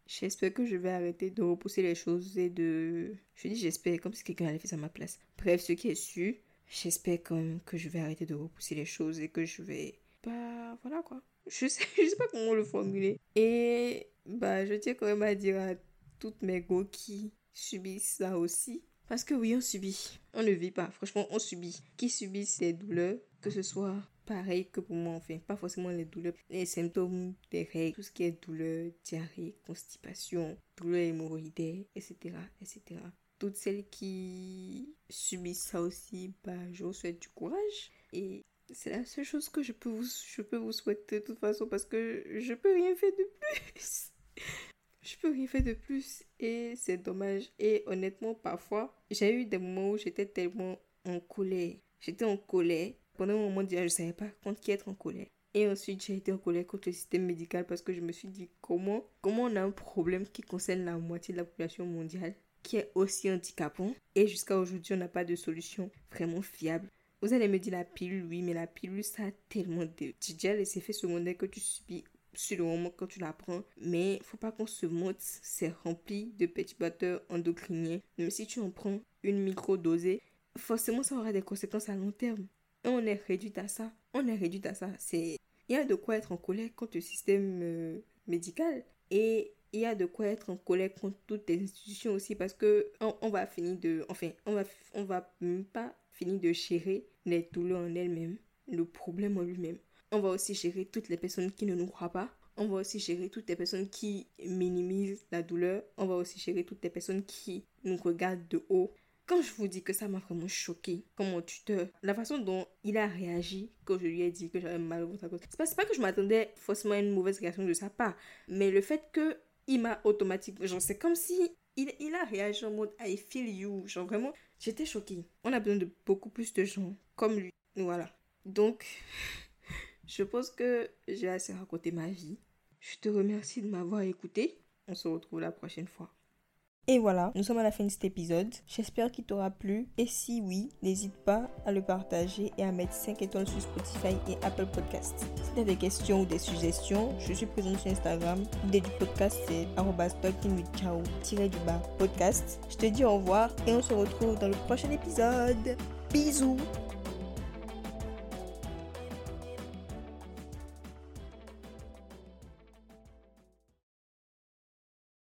Speaker 1: J'espère que je vais arrêter de repousser les choses et de... Je dis j'espère comme si quelqu'un allait faire à ma place. Bref, ce qui est sûr, j'espère quand même que je vais arrêter de repousser les choses et que je vais... Bah voilà quoi. Je sais, je sais pas comment le formuler. Et bah je tiens quand même à dire à toutes mes go qui subissent ça aussi. Parce que oui, on subit. On ne vit pas. Franchement, on subit. Qui subit ces douleurs, que ce soit pareil que pour moi, enfin, pas forcément les douleurs, les symptômes des règles, tout ce qui est douleur, diarrhée, constipation, douleur hémorroïdaire, etc., etc. Toutes celles qui subissent ça aussi, bah, je vous souhaite du courage. Et c'est la seule chose que je peux vous, je peux vous souhaiter de toute façon parce que je peux rien faire de plus. Je peux rien faire de plus et c'est dommage. Et honnêtement, parfois, j'ai eu des moments où j'étais tellement en colère. J'étais en colère. Pendant un moment, je savais pas contre qui être en colère. Et ensuite, j'ai été en colère contre le système médical parce que je me suis dit comment, comment on a un problème qui concerne la moitié de la population mondiale qui est aussi handicapant? Et jusqu'à aujourd'hui, on n'a pas de solution vraiment fiable. Vous allez me dire la pilule, oui, mais la pilule, ça a tellement de... déjà les effets secondaires que tu subis sur le moment quand tu la prends. Mais faut pas qu'on se monte, c'est rempli de petits batteurs endocriniens. Même si tu en prends une micro-dosée, forcément ça aura des conséquences à long terme. Et on est réduit à ça. On est réduit à ça. C'est... Il y a de quoi être en colère contre le système euh, médical. Et il y a de quoi être en colère contre toutes les institutions aussi parce que on, on va finir de... Enfin, on va, on va même pas finir de gérer les douleurs en elles-mêmes, le problème en lui-même. On va aussi gérer toutes les personnes qui ne nous croient pas. On va aussi gérer toutes les personnes qui minimisent la douleur. On va aussi gérer toutes les personnes qui nous regardent de haut. Quand je vous dis que ça m'a vraiment choqué, comme mon tuteur, la façon dont il a réagi quand je lui ai dit que j'avais mal au ventre. C'est pas, pas que je m'attendais forcément à une mauvaise réaction de sa part, mais le fait que il m'a automatiquement, genre c'est comme si il, il a réagi en mode I feel you, genre vraiment, j'étais choquée. On a besoin de beaucoup plus de gens comme lui, voilà. Donc, je pense que j'ai assez raconté ma vie. Je te remercie de m'avoir écouté. On se retrouve la prochaine fois. Et voilà, nous sommes à la fin de cet épisode. J'espère qu'il t'aura plu. Et si oui, n'hésite pas à le partager et à mettre 5 étoiles sur Spotify et Apple Podcasts. Si tu as des questions ou des suggestions, je suis présente sur Instagram. L'idée du podcast, c'est talkingwithchao-podcast. Je te dis au revoir et on se retrouve dans le prochain épisode. Bisous